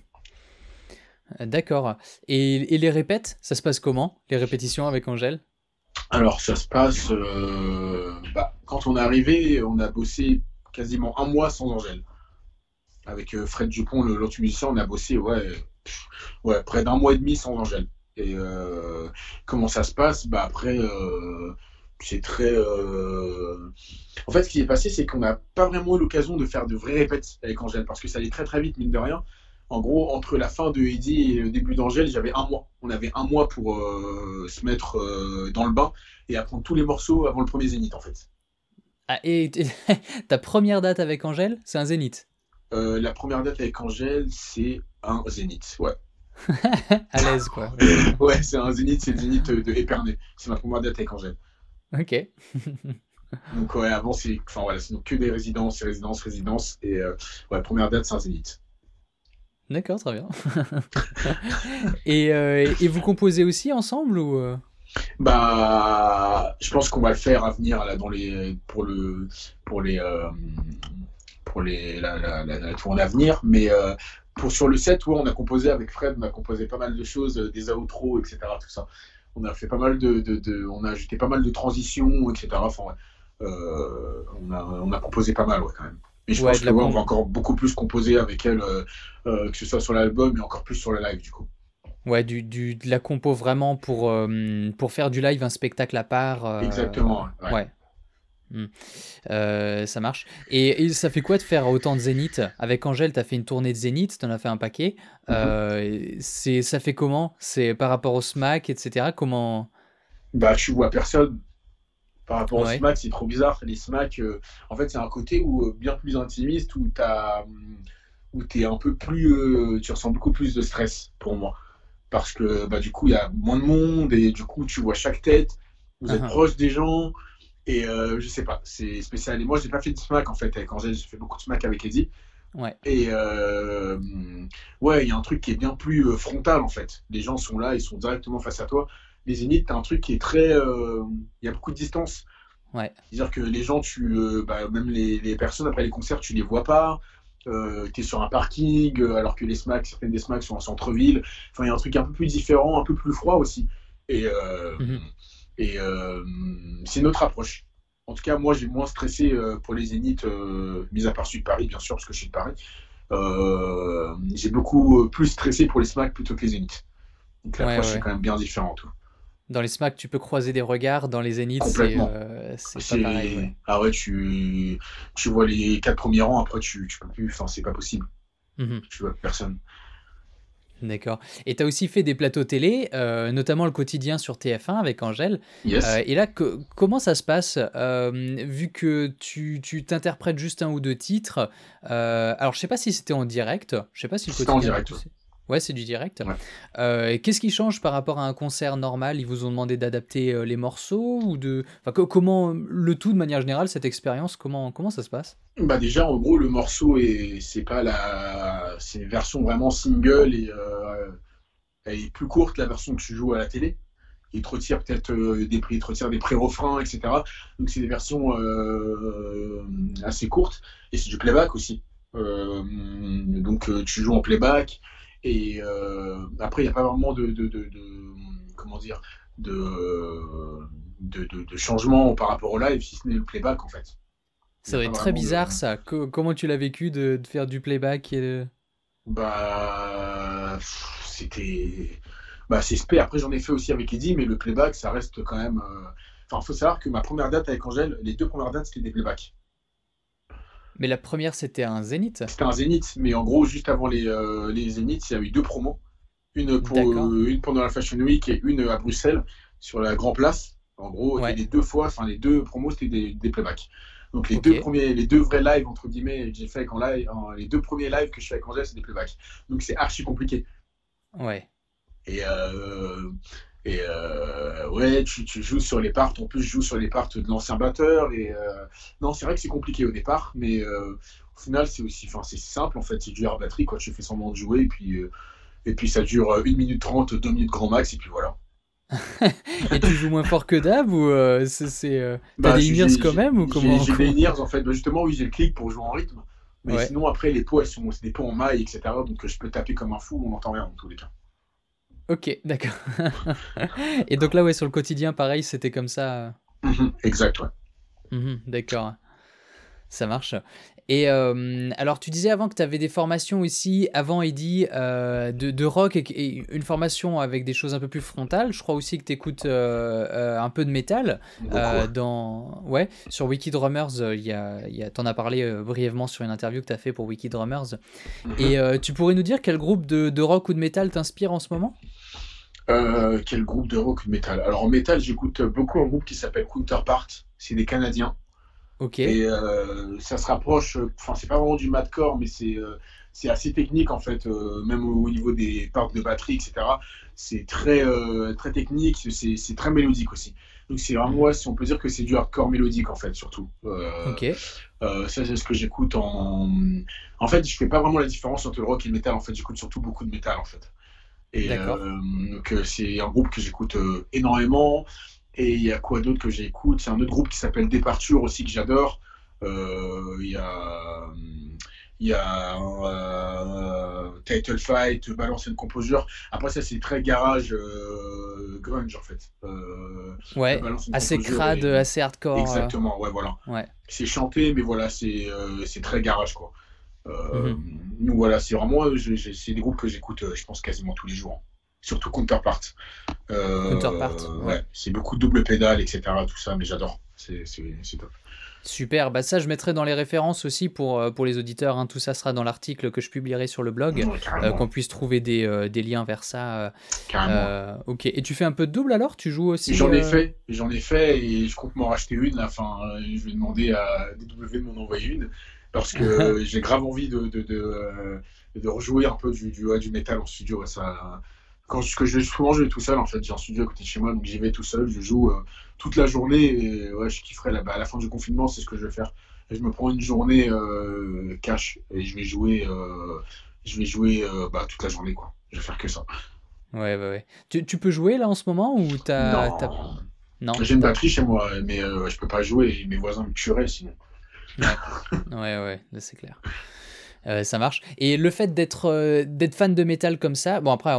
Speaker 1: D'accord. Et, les répètes, ça se passe comment Les répétitions avec Angèle?
Speaker 2: Alors, ça se passe. Bah, quand on est arrivé, on a bossé quasiment un mois sans Angèle. Avec Fred Dupont, l'autre musicien, on a bossé ouais, ouais, près d'un mois et demi sans Angèle. Et euh, comment ça se passe? Bah Après, euh, c'est très. Euh, en fait, ce qui est passé, c'est qu'on n'a pas vraiment eu l'occasion de faire de vraies répètes avec Angèle, parce que ça allait très très vite, mine de rien. En gros, entre la fin de Eddie et le début d'Angèle, j'avais un mois. On avait un mois pour se mettre dans le bain et apprendre tous les morceaux avant le premier zénith, en fait.
Speaker 1: Ah, et ta première date avec Angèle, c'est un zénith
Speaker 2: La première date avec Angèle, c'est un zénith, ouais.
Speaker 1: à l'aise, quoi.
Speaker 2: ouais, c'est un zénith, c'est le zénith de Épernay. C'est ma première date avec Angèle.
Speaker 1: Ok.
Speaker 2: donc, ouais, avant, c'est enfin, voilà, donc que des résidences, résidences, résidences. Et euh, ouais, première date, c'est un zénith.
Speaker 1: D'accord, très bien. et, euh, et, vous composez aussi ensemble ou euh?
Speaker 2: Bah, je pense qu'on va le faire à venir là, dans les, pour, le, pour les, pour les, la, la, la, tournée à venir. Mais pour sur le set, ouais, on a composé avec Fred, on a composé pas mal de choses, euh, des outros, etc. Tout ça. On a fait pas mal de, de, on a ajouté pas mal de transitions, etc. Enfin, euh, on, a, on a composé pas mal, ouais, quand même. Et je pense que on va encore beaucoup plus composer avec elle, euh, que ce soit sur l'album et encore plus sur le live, du coup.
Speaker 1: Ouais, du, du, de la compo vraiment pour, pour faire du live, un spectacle à part.
Speaker 2: Exactement.
Speaker 1: ouais. Hmm. Euh, ça marche. Et, ça fait quoi de faire autant de zénith? Avec Angèle, tu as fait une tournée de zénith, tu en as fait un paquet. Mhm. Euh, c'est ça fait comment? C'est par rapport au SMAC, etc. Comment?
Speaker 2: Bah, tu vois personne. Par rapport au SMAC, c'est trop bizarre. Les SMAC, euh, en fait, c'est un côté où, bien plus intimiste où tu es un peu plus. tu ressens beaucoup plus de stress pour moi. Parce que bah, du coup, il y a moins de monde et du coup, tu vois chaque tête. Vous êtes uh-huh. proche des gens. Et euh, je sais pas, c'est spécial. Et moi, j'ai pas fait de smack en fait avec Angèle, j'ai fait beaucoup de smack avec Eddie.
Speaker 1: Ouais.
Speaker 2: Et euh, ouais, il y a un truc qui est bien plus euh, frontal en fait. Les gens sont là, ils sont directement face à toi. Les Zénith, t'as un truc qui est très. Il y a beaucoup de distance.
Speaker 1: Ouais.
Speaker 2: C'est-à-dire que les gens, tu, bah, même les, les, personnes après les concerts, tu les vois pas. Euh, tu es sur un parking, alors que les smacks, certaines des smacks sont en centre-ville. Enfin, il y a un truc un peu plus différent, un peu plus froid aussi. Et, mm-hmm. Et euh, c'est notre approche. En tout cas, moi, j'ai moins stressé euh, pour les Zéniths, euh, mis à part celui de Paris, bien sûr, parce que je suis de Paris. j'ai beaucoup plus stressé pour les SMAC plutôt que les Zéniths. Donc l'approche est quand même bien différente.
Speaker 1: Dans les SMAC, tu peux croiser des regards. Dans les Zéniths, c'est pas pareil.
Speaker 2: Ah ouais, tu, tu vois les quatre premiers rangs, après, tu, tu peux plus. Enfin, c'est pas possible. Mm Tu vois personne.
Speaker 1: D'accord. Et tu as aussi fait des plateaux télé, euh, notamment le quotidien sur TF1 avec Angèle.
Speaker 2: Yes.
Speaker 1: Euh, et là, comment ça se passe euh, Vu que tu t'interprètes juste un ou deux titres. alors, je sais pas si c'était en direct. Je sais pas si le
Speaker 2: C'était en direct.
Speaker 1: Ouais, c'est du direct.
Speaker 2: Ouais.
Speaker 1: Euh, qu'est-ce qui change par rapport à un concert normal? Ils vous ont demandé d'adapter euh, les morceaux ou de, enfin, co- comment le tout de manière générale cette expérience Comment comment ça se passe?
Speaker 2: Bah déjà, en gros, le morceau est, c'est pas la, c'est une version vraiment single et euh, elle est plus courte que la version que tu joues à la télé. Il te retire peut-être euh, des prix, te des pré-refrains, etc. Donc c'est des versions assez courtes et c'est du playback aussi. Donc tu joues en playback et euh, après il n'y a pas vraiment de, de, de, de- comment dire de, de, changement par rapport au live si ce n'est le playback en fait.
Speaker 1: Ça doit être très bizarre ça. Co- comment tu l'as vécu de, faire du playback et
Speaker 2: Bah, c'était. Bah, c'est spé. Après, j'en ai fait aussi avec Eddie, mais le playback, ça reste quand même. euh, Enfin, faut savoir que ma première date avec Angèle, les deux premières dates, c'était des playbacks.
Speaker 1: Mais la première c'était un zénith.
Speaker 2: C'était un zénith, mais en gros, juste avant les, euh, les zéniths, il y a eu deux promos. Une, pour, euh, une pendant la Fashion Week et une à Bruxelles, sur la Grand Place. En gros,
Speaker 1: Ouais.
Speaker 2: et les deux fois, enfin, les deux promos, c'était des, des playbacks. Donc, les deux premiers, les deux vrais lives, entre guillemets, que j'ai fait avec en live, en- les deux premiers lives que je fais avec Angèle, c'est des playbacks. Donc, c'est archi compliqué.
Speaker 1: Ouais.
Speaker 2: Et, euh, et euh, ouais, tu, tu joues sur les parts. En plus, je joue sur les parts de l'ancien batteur. Et euh, non, c'est vrai que c'est compliqué au départ, mais euh, au final, c'est aussi, enfin, c'est simple en fait. C'est du air batterie, quoi. Tu fais semblant de jouer, et puis, et puis ça dure euh, 1 minute 30, 2 minutes grand max, et puis voilà.
Speaker 1: Et tu joues moins fort que d'hab ou c'est,
Speaker 2: Bah,
Speaker 1: des
Speaker 2: j'ai-
Speaker 1: quand même ou comment
Speaker 2: J'ai des in en fait. Bah, justement, oui, j'ai le clic pour jouer en rythme. Mais
Speaker 1: Ouais.
Speaker 2: sinon, après, les pots, elles sont, c'est des pots en maille, etc. Donc, je peux taper comme un fou, on n'entend rien dans tous les cas.
Speaker 1: Ok, d'accord. Et donc là ouais sur le quotidien pareil c'était comme ça.
Speaker 2: Mhm, exact, ouais.
Speaker 1: Mhm, d'accord. Ça marche. Et euh, alors, tu disais avant que tu avais des formations aussi, avant Eddie, euh, de, de rock et, et une formation avec des choses un peu plus frontales. Je crois aussi que tu écoutes un peu de métal. Dans... ouais, sur Wiki Drummers, y a, y a, t'en as parlé brièvement sur une interview que tu as fait pour Wiki Drummers.
Speaker 2: Mhm.
Speaker 1: Et tu pourrais nous dire quel groupe de, de rock ou de métal t'inspire en ce moment?
Speaker 2: Euh, quel groupe de rock ou de métal? Alors en métal, j'écoute beaucoup un groupe qui s'appelle Counterpart. C'est des Canadiens.
Speaker 1: Ok.
Speaker 2: Et euh, ça se rapproche, enfin c'est pas vraiment du madcore, mais c'est euh, c'est assez technique en fait, même au, au niveau des parts de batterie, etc. C'est très, très technique, c'est très mélodique aussi. Donc c'est vraiment, ouais, si on peut dire que c'est du hardcore mélodique en fait, surtout. Euh,
Speaker 1: Ok.
Speaker 2: euh, ça, c'est ce que j'écoute en. En fait, je fais pas vraiment la différence entre le rock et le métal. En fait, j'écoute surtout beaucoup de métal, en fait. Et euh, donc, euh, c'est un groupe que j'écoute euh, énormément. Et il y a quoi d'autre que j'écoute? C'est un autre groupe qui s'appelle Departure aussi que j'adore. Il y a. Il y a euh, Title Fight, Balance and Composure. Après, ça, c'est très garage euh, grunge, en fait. Euh,
Speaker 1: Ouais. Assez crade,
Speaker 2: et-
Speaker 1: assez hardcore.
Speaker 2: Exactement, ouais, voilà.
Speaker 1: Ouais.
Speaker 2: C'est chanté, mais voilà, c'est c'est très garage, quoi. Euh,
Speaker 1: Mhm.
Speaker 2: Nous, voilà, c'est vraiment, euh, c'est des groupes que j'écoute, euh, je pense, quasiment tous les jours. Surtout Counterpart. Euh,
Speaker 1: Counterpart,
Speaker 2: ouais,
Speaker 1: ouais.
Speaker 2: c'est beaucoup de double pédale, etc. Tout ça, mais j'adore. C'est top.
Speaker 1: Super, bah ça je mettrai dans les références aussi pour, pour les auditeurs, hein. tout ça sera dans l'article que je publierai sur le blog,
Speaker 2: Ouais,
Speaker 1: euh, qu'on puisse trouver des, euh, des liens vers ça. euh,
Speaker 2: carrément.
Speaker 1: ok, et tu fais un peu de double alors? Tu joues aussi
Speaker 2: J'en ai fait, j'en ai fait et je compte m'en racheter une. Là, enfin, je vais demander à DW de m'en envoyer une parce que j'ai grave envie de, de, de, euh, de rejouer un peu du, du, ouais, du métal en studio. ouais, ça, quand je, que je vais souvent jouer tout seul, en fait, j'ai un studio à côté de chez moi, donc j'y vais tout seul, je joue euh, toute la journée et ouais, je kifferais là, bah, à la fin du confinement, c'est ce que je vais faire. Et je me prends une journée euh, cash et je vais jouer, euh, je vais jouer bah, toute la journée, quoi. Je vais faire que ça.
Speaker 1: Ouais, ouais, ouais. Tu, tu peux jouer là en ce moment ou t'as...
Speaker 2: Non.
Speaker 1: Non
Speaker 2: J'ai une batterie chez moi, mais je peux pas jouer mes voisins me tueraient sinon.
Speaker 1: Ouais, ouais, là, c'est clair. Euh, ça marche. Et le fait d'être euh, d'être fan de métal comme ça, bon après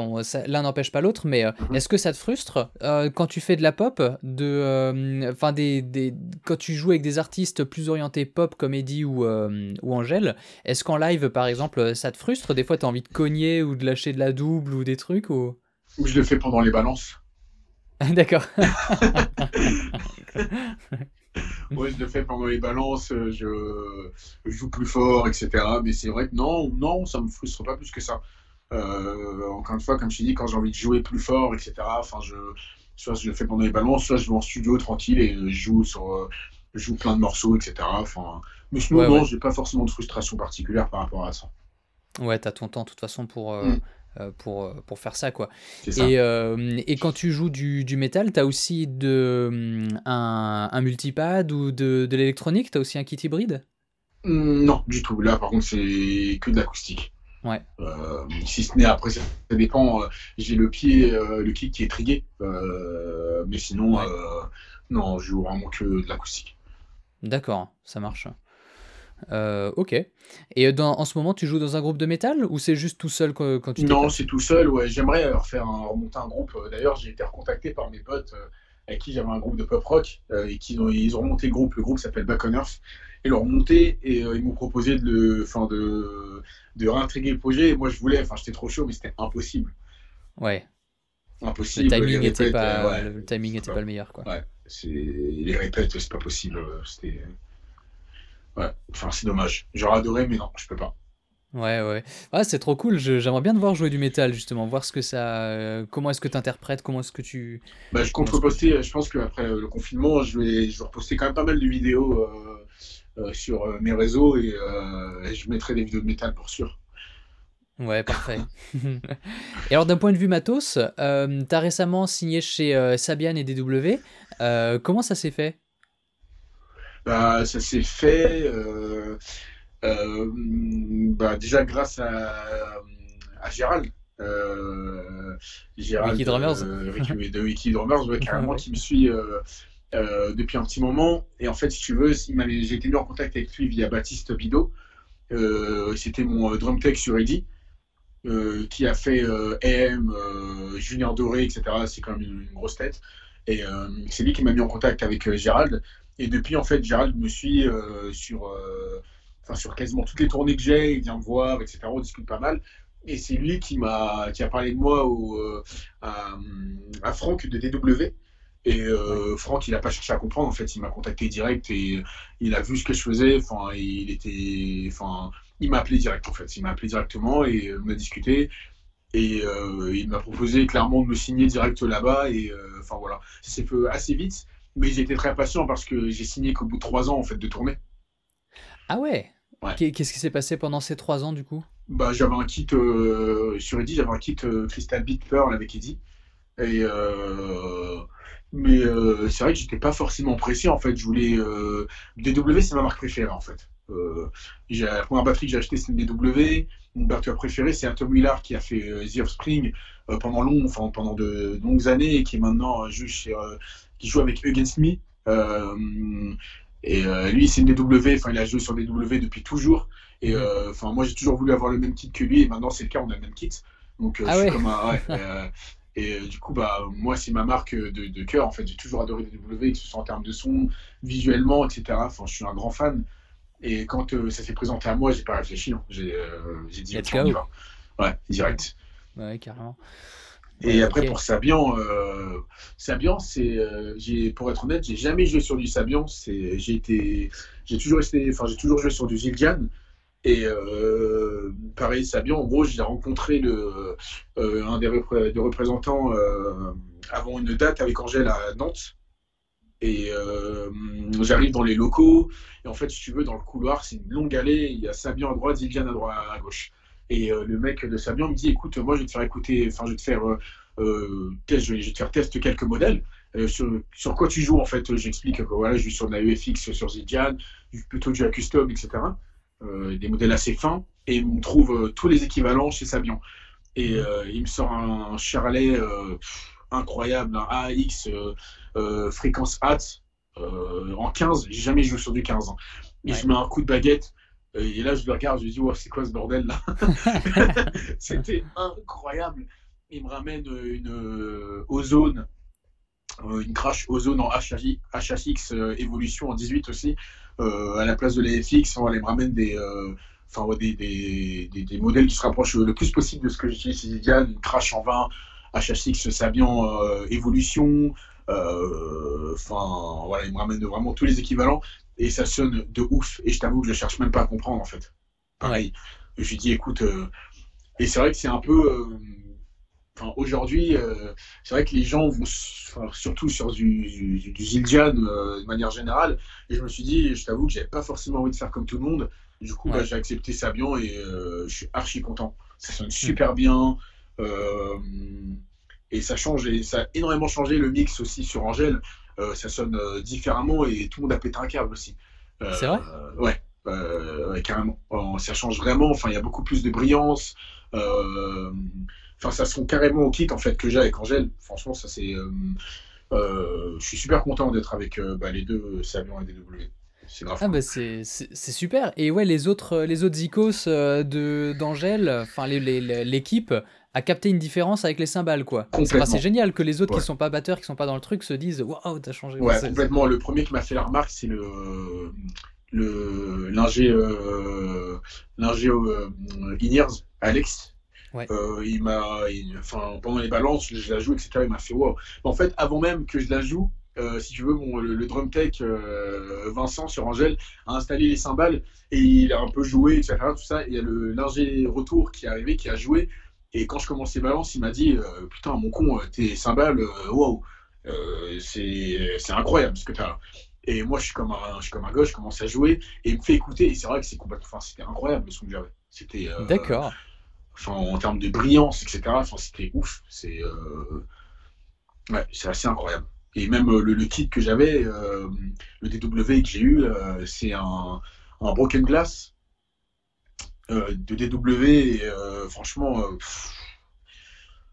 Speaker 1: l'un n'empêche pas l'autre, mais euh,
Speaker 2: Mhm.
Speaker 1: est-ce que ça te frustre quand tu fais de la pop, de, enfin des, des, quand tu joues avec des artistes plus orientés pop comme Eddie ou, ou Angèle, est-ce qu'en live par exemple ça te frustre? Des fois tu as envie de cogner ou de lâcher de la double ou des trucs ou...
Speaker 2: Ou je le fais pendant les balances.
Speaker 1: D'accord.
Speaker 2: Ouais, je le fais pendant les balances, euh, je, je joue plus fort, etc. Mais c'est vrai que non, non, ça me frustre pas plus que ça. Euh, encore une fois, comme je t'ai dit, quand j'ai envie de jouer plus fort, etc. Enfin, je, soit je le fais pendant les balances, soit je vais en studio tranquille et je joue sur, euh, je joue plein de morceaux, etc. Enfin, mais sinon,
Speaker 1: Ouais,
Speaker 2: non,
Speaker 1: ouais.
Speaker 2: j'ai pas forcément de frustration particulière par rapport à ça.
Speaker 1: Ouais, t'as ton temps de toute façon pour, euh,
Speaker 2: Mm.
Speaker 1: Pour, pour faire ça, quoi. Et, et, quand tu joues du, du métal, tu as aussi de, un, un multipad ou de, de l'électronique? Tu as aussi un kit hybride?
Speaker 2: Mmh, Non, du tout. Là, par contre, c'est que de l'acoustique.
Speaker 1: Ouais.
Speaker 2: Euh, si ce n'est après, ça, dépend. Euh, j'ai le pied, euh, le kick qui est trigué, mais sinon, non, je joue vraiment que de l'acoustique.
Speaker 1: D'accord, ça marche. Ok. Et dans, en ce moment, tu joues dans un groupe de métal ou c'est juste tout seul quand, quand tu
Speaker 2: Non, c'est tout seul. Ouais, j'aimerais refaire un, remonter un groupe. D'ailleurs, j'ai été recontacté par mes potes avec qui j'avais un groupe de pop rock et qui ils ont remonté le groupe. Le groupe s'appelle Back on Earth. Ils l'ont remonté et ils m'ont proposé de le, fin de de réintriguer le projet. moi, je voulais, enfin, j'étais trop chaud, mais c'était impossible.
Speaker 1: Ouais.
Speaker 2: Impossible.
Speaker 1: Le timing n'était pas, était pas le meilleur, quoi.
Speaker 2: Ouais. Les répètes, c'est pas possible. C'était. Ouais. Enfin, c'est dommage. J'aurais adoré, mais non, je peux pas.
Speaker 1: Ouais, ouais. Ah, c'est trop cool. J'aimerais bien te voir jouer du métal, justement. Voir ce que ça. Euh, comment est-ce que tu interprètes Comment est-ce que tu.
Speaker 2: Bah, je compte reposter. Je pense qu'après le confinement, je vais, je vais reposter quand même pas mal de vidéos. Euh, euh, sur mes réseaux euh, et, je mettrai des vidéos de métal pour sûr.
Speaker 1: Ouais, parfait. et alors, d'un point de vue matos, tu as récemment signé chez Sabian et DW. comment ça s'est fait?
Speaker 2: Bah, Ça s'est fait bah, déjà grâce à, à Gérald.
Speaker 1: Gérald Wiki Drummers.
Speaker 2: de Wiki Drummers, carrément, qui me suit euh, depuis un petit moment. Et en fait, si tu veux, j'ai été mis en contact avec lui via Baptiste Bidot. Euh, c'était mon euh, drum tech sur Eddie. qui a fait AM, Junior Doré, etc. C'est quand même une, grosse tête. Et c'est lui qui m'a mis en contact avec Gérald. Et depuis, en fait, Gérald me suit sur, enfin, sur quasiment toutes les tournées que j'ai. Il vient me voir, etc. On discute pas mal. Et c'est lui qui m'a qui a parlé de moi au, à, à Franck de DW. Et euh, Franck, il n'a pas cherché à comprendre. En fait, il m'a contacté direct et il a vu ce que je faisais. Enfin, il était, enfin, il m'a appelé direct en fait. Il m'a appelé directement et on a discuté. Et euh, il m'a proposé clairement de me signer direct là-bas. Et euh, enfin voilà, ça s'est fait assez vite. Mais j'ai été très patient parce que j'ai signé qu'au bout de trois ans en fait de tournée.
Speaker 1: Ah ouais? Qu'est-ce qui s'est passé pendant ces trois ans du coup?
Speaker 2: Bah j'avais un kit sur Eddie, j'avais un kit Crystal Beat Pearl avec Eddie. Et mais euh, c'est vrai que j'étais pas forcément pressé en fait. Je voulais euh, DW, c'est ma marque préférée en fait. Euh, la première batterie que j'ai achetée c'est une DW. Mon batteur préféré c'est un Tom Willard qui a fait euh, The Spring euh, pendant long, enfin pendant de, longues années et qui est maintenant joue chez, qui joue avec Against Me. et lui c'est une DW, enfin il a joué sur DW depuis toujours. Et enfin moi j'ai toujours voulu avoir le même kit que lui et maintenant c'est le cas, on a le même kit. Donc
Speaker 1: ah je suis
Speaker 2: comme un, ouais, Et euh, du coup, bah, moi, c'est ma marque de, de cœur. En fait, j'ai toujours adoré DW, que ce soit en termes de son, visuellement, etc. Enfin, je suis un grand fan. Et quand euh, ça s'est présenté à moi, j'ai pas réfléchi. Hein. J'ai euh, dit,
Speaker 1: ok, on y va.
Speaker 2: Ouais, direct.
Speaker 1: Ouais, carrément.
Speaker 2: Et après, pour Sabian, Sabian, c'est, j'ai, pour être honnête, j'ai jamais joué sur du Sabian. C'est, j'ai été, j'ai toujours resté, enfin, j'ai toujours joué sur du Zildjian. Et euh, pareil, Sabian, en gros, j'ai rencontré le, euh, un des, représentants euh, avant une date avec Angèle à Nantes. Et j'arrive dans les locaux. Et en fait, si tu veux, dans le couloir, c'est une longue allée. Il y a Sabian à droite, Zillian à, droite, à gauche. Et le mec de Sabian me dit écoute, moi, je vais te faire écouter, enfin, je vais te faire, je vais te faire tester quelques modèles. sur, sur, quoi tu joues en fait J'explique que voilà, je joue sur de la EFX sur Zildjian, plutôt du custom, etc. Euh, des modèles assez fins, et on trouve euh, tous les équivalents chez Sabian. Et euh, il me sort un Charlet incroyable, un AX fréquence HAT en 15. J'ai jamais joué sur du 15. Hein. Et je mets un coup de baguette. Et là, je le regarde, je me dis, c'est quoi ce bordel là? C'était incroyable. Il me ramène une Ozone, une crash Ozone en HHX évolution en 18 aussi. Euh, à la place de l'AFX, on me ramène des, euh, enfin, des, des, des, modèles qui se rapprochent le plus possible de ce que j'utilise chez une Crash en 20, HHX Sabian euh, Evolution, enfin voilà, il me ramène vraiment tous les équivalents et ça sonne de ouf. Et je t'avoue que je cherche même pas à comprendre en fait. Pareil, je lui dis écoute, et c'est vrai que c'est un peu aujourd'hui, euh, c'est vrai que les gens vont surtout sur du, du, du Zildjian euh, de manière générale. Et je me suis dit, je t'avoue que j'avais pas forcément envie de faire comme tout le monde. Du coup, bah, j'ai accepté Sabian et euh, je suis archi content. Ça sonne super bien. et ça change, et ça a énormément changé le mix aussi sur Angèle. Ça sonne différemment et tout le monde a pété un câble aussi.
Speaker 1: C'est vrai?
Speaker 2: Ouais, carrément. ça change vraiment. Enfin, il y a beaucoup plus de brillance. Enfin, ça sont carrément au kit en fait que j'ai avec Angèle. Franchement, ça c'est. je suis super content d'être avec bah, les deux Savion et DW.
Speaker 1: C'est grave. Ah bah c'est super. Et ouais, les autres, les autres icos de d'Angèle, enfin l'équipe a capté une différence avec les cymbales quoi. C'est génial que les autres qui sont pas batteurs, qui sont pas dans le truc, se disent waouh t'as changé.
Speaker 2: Ouais, complètement. Le premier qui m'a fait la remarque, c'est le le l'ingé euh, euh, Alex. Euh, il m'a, enfin, pendant les balances, je, la joue, etc. Il m'a fait wow. En fait, avant même que je la joue, euh, si tu veux, bon, le, drum tech Vincent sur Angèle a installé les cymbales et il a un peu joué, etc. Tout ça. Il y a le l'ingé retour qui est arrivé, qui a joué. Et quand je commence les balances, il m'a dit Putain, mon con, tes cymbales, wow, c'est incroyable ce que tu as. Et moi, je suis comme un, je suis comme un gauche, je commence à jouer et il me fait écouter. Et c'est vrai que c'est complètement, enfin, c'était incroyable le son que j'avais. C'était.
Speaker 1: Euh, D'accord.
Speaker 2: Enfin, en termes de brillance, etc. Enfin, c'était ouf. C'est. Euh, ouais, c'est assez incroyable. Et même euh, le, kit que j'avais, le DW que j'ai eu, c'est un, un, Broken Glass de DW. Et franchement,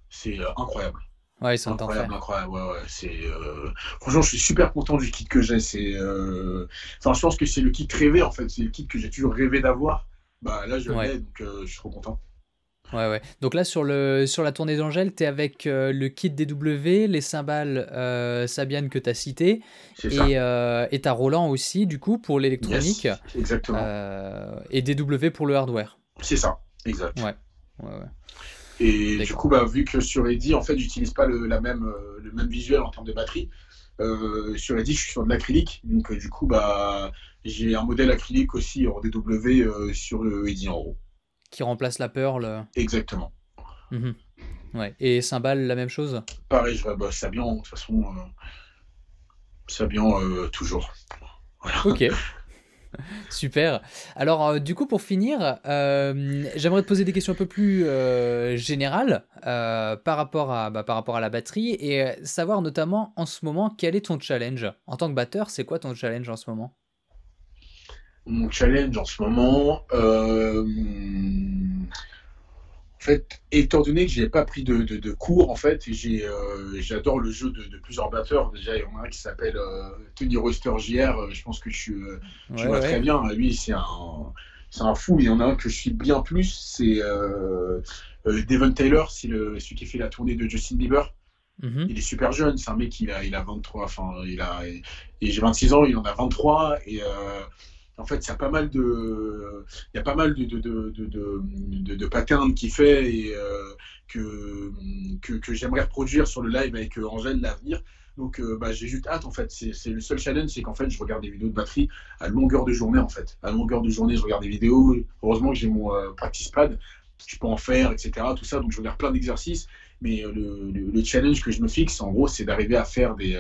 Speaker 2: c'est incroyable.
Speaker 1: Ouais, ils sont
Speaker 2: incroyable, incroyable. Ouais, ouais. C'est, euh, Franchement, je suis super content du kit que j'ai. C'est, euh, enfin, je pense que c'est le kit rêvé en fait. C'est le kit que j'ai toujours rêvé d'avoir. Bah là, je l'ai, donc euh, je suis trop content.
Speaker 1: Ouais, ouais. Donc là, sur, le, sur la tournée d'Angèle, tu es avec le kit DW, les cymbales Sabian que tu as cité, et tu as Roland aussi, du coup, pour l'électronique.
Speaker 2: exactement.
Speaker 1: et DW pour le hardware.
Speaker 2: C'est ça, exact.
Speaker 1: Ouais, ouais, ouais.
Speaker 2: Et du coup, bah, vu que sur Eddy, en fait, j'utilise pas le, la même, euh, le même visuel en termes de batterie. Euh, sur Eddy, je suis sur de l'acrylique. Donc, euh, du coup, bah, j'ai un modèle acrylique aussi en DW sur le Eddy en haut.
Speaker 1: Qui remplace la Pearl.
Speaker 2: Exactement.
Speaker 1: Mhm. Ouais. Et cymbale, la même chose?
Speaker 2: Pareil, je, bah, Sabian, de toute façon. Sabian, toujours.
Speaker 1: Voilà. Ok. Super. Alors, euh, du coup, pour finir, euh, j'aimerais te poser des questions un peu plus euh, générales par, rapport à, bah, par rapport à la batterie et savoir notamment en ce moment quel est ton challenge? En tant que batteur, c'est quoi ton challenge en ce moment?
Speaker 2: Mon challenge en ce moment, en fait, étant donné que j'ai pas pris de, de, cours, en fait, j'ai, euh, j'adore le jeu de, plusieurs batteurs. Déjà, il y en a un qui s'appelle euh, Tony Roster JR. Euh, je pense que tu, tu vois très bien. Lui, c'est un, c'est un fou. Mais il y en a un que je suis bien plus. C'est Devon Taylor. C'est le, celui qui fait la tournée de Justin Bieber. Mm-hmm. Il est super jeune. C'est un mec, il a, il a 23. Enfin, il a, et, j'ai 26 ans. Il en a 23. Et en fait, il y a pas mal de, il y a pas mal de, de, de, de, patterns qu'il fait et euh, que, que, que j'aimerais reproduire sur le live avec euh, Angèle l'avenir. Donc, euh, bah, j'ai juste hâte en fait. C'est le seul challenge, c'est qu'en fait, je regarde des vidéos de batterie à longueur de journée en fait. À longueur de journée, je regarde des vidéos. Heureusement que j'ai mon practice pad, je peux en faire, etc. Tout ça, donc je regarde plein d'exercices. Mais le, le, challenge que je me fixe, en gros, c'est d'arriver à faire des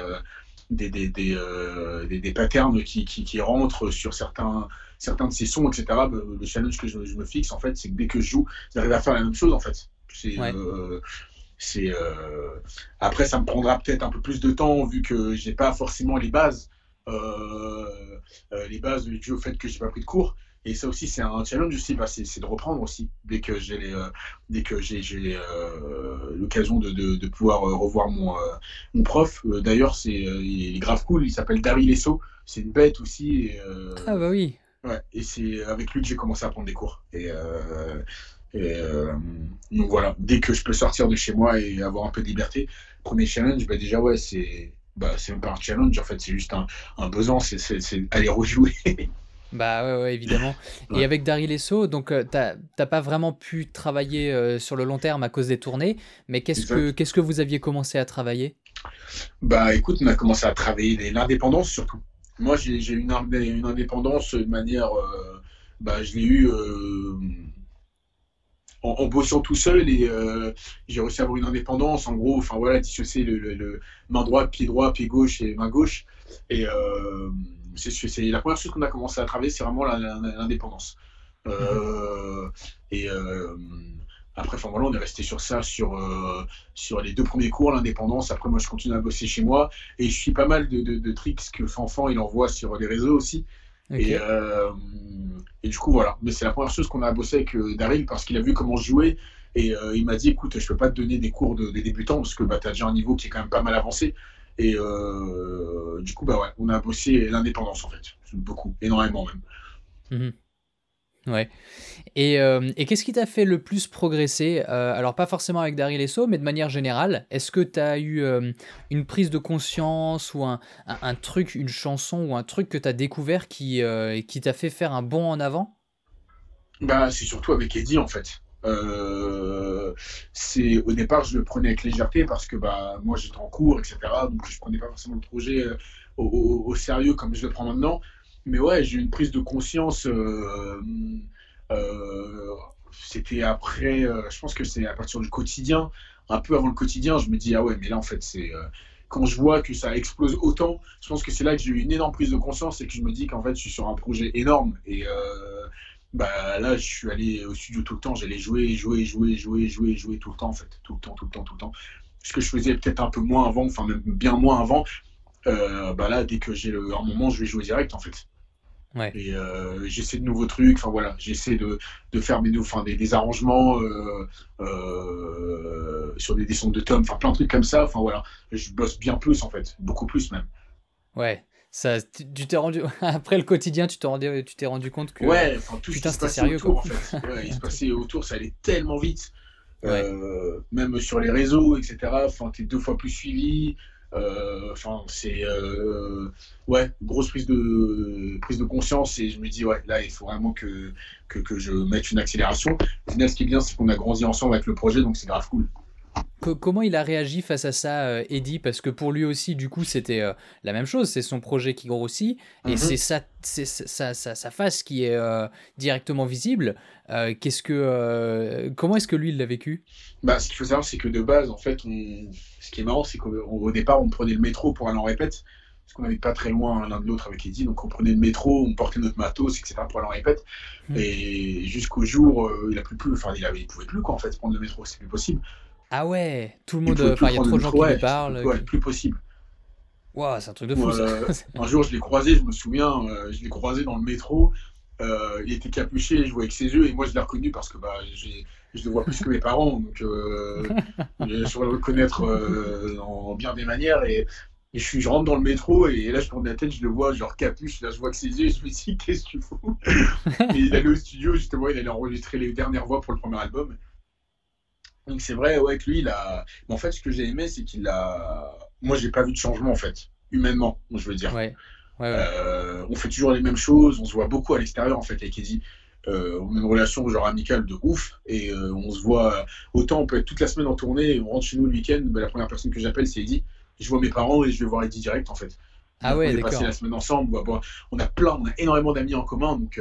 Speaker 2: des, des, des, euh, des, patterns qui, qui, qui, rentrent sur certains, certains de ces sons, etc. Bah, le challenge que je, me fixe, en fait, c'est que dès que je joue, j'arrive à faire la même chose, en fait. C'est, euh, c'est, euh, Après, ça me prendra peut-être un peu plus de temps, vu que j'ai pas forcément les bases. les bases au fait que j'ai pas pris de cours. Et ça aussi, c'est un challenge aussi, bah, c'est de reprendre aussi, dès que j'ai les, euh, dès que j'ai euh, l'occasion de, de, de, pouvoir euh, revoir mon, mon prof. D'ailleurs, c'est il est grave cool, il s'appelle Daryl Lesso, c'est une bête aussi. Et,
Speaker 1: ah bah oui.
Speaker 2: Ouais, et c'est avec lui que j'ai commencé à prendre des cours. Et, et donc voilà, dès que je peux sortir de chez moi et avoir un peu de liberté, premier challenge, bah déjà ouais, c'est bah, c'est même pas un challenge, en fait, c'est juste un, un besoin, c'est aller rejouer.
Speaker 1: Bah ouais, évidemment. Et avec Daryl Esso, donc euh, t'as pas vraiment pu travailler euh, sur le long terme à cause des tournées, mais qu'est-ce que qu'est-ce que vous aviez commencé à travailler?
Speaker 2: Bah écoute, on a commencé à travailler l'indépendance surtout. Moi j'ai eu une, une, indépendance de manière, euh, bah je l'ai eu en, bossant tout seul et j'ai réussi à avoir une indépendance. En gros, enfin voilà, dissocier le, le, main droite, pied droit, pied gauche et main gauche. Et c'est la première chose qu'on a commencé à travailler, c'est vraiment l'indépendance. Euh, et euh, après, enfin voilà, on est resté sur ça, sur, euh, sur les deux premiers cours, l'indépendance. Après, moi, je continue à bosser chez moi et je suis pas mal de, de, tricks que Fanfan il envoie sur les réseaux aussi. Et, et, du coup, voilà. Mais c'est la première chose qu'on a bossé avec Daryl parce qu'il a vu comment je jouais et il m'a dit écoute, je peux pas te donner des cours de, des débutants parce que bah, tu as déjà un niveau qui est quand même pas mal avancé. Et du coup, bah ouais, on a bossé l'indépendance en fait. Beaucoup, énormément même.
Speaker 1: Mhm. Ouais. Et, euh, et qu'est-ce qui t'a fait le plus progresser euh, Alors, pas forcément avec Daryl Esso, mais de manière générale. Est-ce que tu as eu euh, une prise de conscience ou un, un, truc, une chanson ou un truc que tu as découvert qui, qui t'a fait faire un bond en avant?
Speaker 2: Bah, C'est surtout avec Eddie, en fait. C'est au départ, je le prenais avec légèreté parce que bah, moi, j'étais en cours, etc. Donc, je prenais pas forcément le projet au, au sérieux comme je le prends maintenant. Mais ouais, j'ai eu une prise de conscience. Euh, euh, c'était après, euh, je pense que c'est à partir du quotidien, un peu avant le quotidien, je me dis, ah ouais, mais là, en fait, c'est. quand je vois que ça explose autant, je pense que c'est là que j'ai eu une énorme prise de conscience et que je me dis qu'en fait, je suis sur un projet énorme. Et bah, là, je suis allé au studio tout le temps, j'allais jouer, jouer, jouer, jouer, jouer, jouer tout le temps, en fait. Tout le temps, tout le temps, tout le temps. Ce que je faisais peut-être un peu moins avant, enfin, même bien moins avant. bah là, dès que j'ai un moment, je vais jouer direct, en fait. Et euh, j'essaie de nouveaux trucs, enfin voilà, j'essaie de, de, faire mes, enfin, des, des arrangements euh, euh, sur des, des de tomes, enfin plein de trucs comme ça, enfin voilà, je bosse bien plus en fait, beaucoup plus même.
Speaker 1: Ouais, ça, tu t'es rendu après le quotidien, tu t'es rendu, tu t'es rendu compte que
Speaker 2: ouais, enfin, tout putain c'était sérieux autour, en fait. ouais, il se passait autour, ça allait tellement vite, même sur les réseaux, etc. Enfin, t'es deux fois plus suivi. Euh, enfin, c'est euh, ouais, grosse prise de prise de conscience et je me dis ouais, là il faut vraiment que, que, que je mette une accélération. Au final, ce qui est bien, c'est qu'on a grandi ensemble avec le projet, donc c'est grave cool
Speaker 1: comment il a réagi face à ça, euh, Eddie? Parce que pour lui aussi, du coup, c'était euh, la même chose. C'est son projet qui grossit et mhm. c'est sa, sa, sa, sa, face qui est euh, directement visible. qu'est-ce que, comment est-ce que lui, il l'a vécu?
Speaker 2: Bah, Ce qu'il faut savoir, c'est que de base, en fait, ce qui est marrant, c'est qu'au départ, on prenait le métro pour aller en répète. Parce qu'on n'habite pas très loin l'un de l'autre avec Eddie, donc on prenait le métro, on portait notre matos, etc. pour aller en répète. Mhm. Et jusqu'au jour, il a plus, plus, enfin, il, avait, pouvait plus quoi, en fait prendre le métro, c'est plus possible.
Speaker 1: Ah ouais, tout le monde. Enfin, il y a trop de gens qui lui parlent.
Speaker 2: Ouais, plus possible.
Speaker 1: Waouh, c'est un truc de fou ça.
Speaker 2: un jour, je l'ai croisé, je me souviens, euh, je l'ai croisé dans le métro. Euh, il était capuché, je voyais avec ses yeux, et moi je l'ai reconnu parce que bah, je le vois plus que mes parents, donc euh, je saurais le reconnaître en bien des manières. Et, je, suis, je rentre dans le métro, et, là je tourne la tête, je le vois, genre capuche, là je vois que ses yeux, et je me dis, qu'est-ce que tu fous? Et il allait au studio, justement, il allait enregistrer les dernières voix pour le premier album. Donc c'est vrai, ouais, que lui, il a. Mais en fait, ce que j'ai aimé, c'est qu'il a. Moi, j'ai pas vu de changement, en fait, humainement, je veux dire. Ouais. Euh, on fait toujours les mêmes choses, on se voit beaucoup à l'extérieur, en fait, avec Eddie. Euh, on a une relation genre amicale de ouf et euh, on se voit autant on peut être toute la semaine en tournée on rentre chez nous le week-end bah, la première personne que j'appelle c'est Eddie je vois mes parents et je vais voir Eddie direct en fait
Speaker 1: ah ouais
Speaker 2: on est passé la semaine ensemble on a plein on a énormément d'amis en commun donc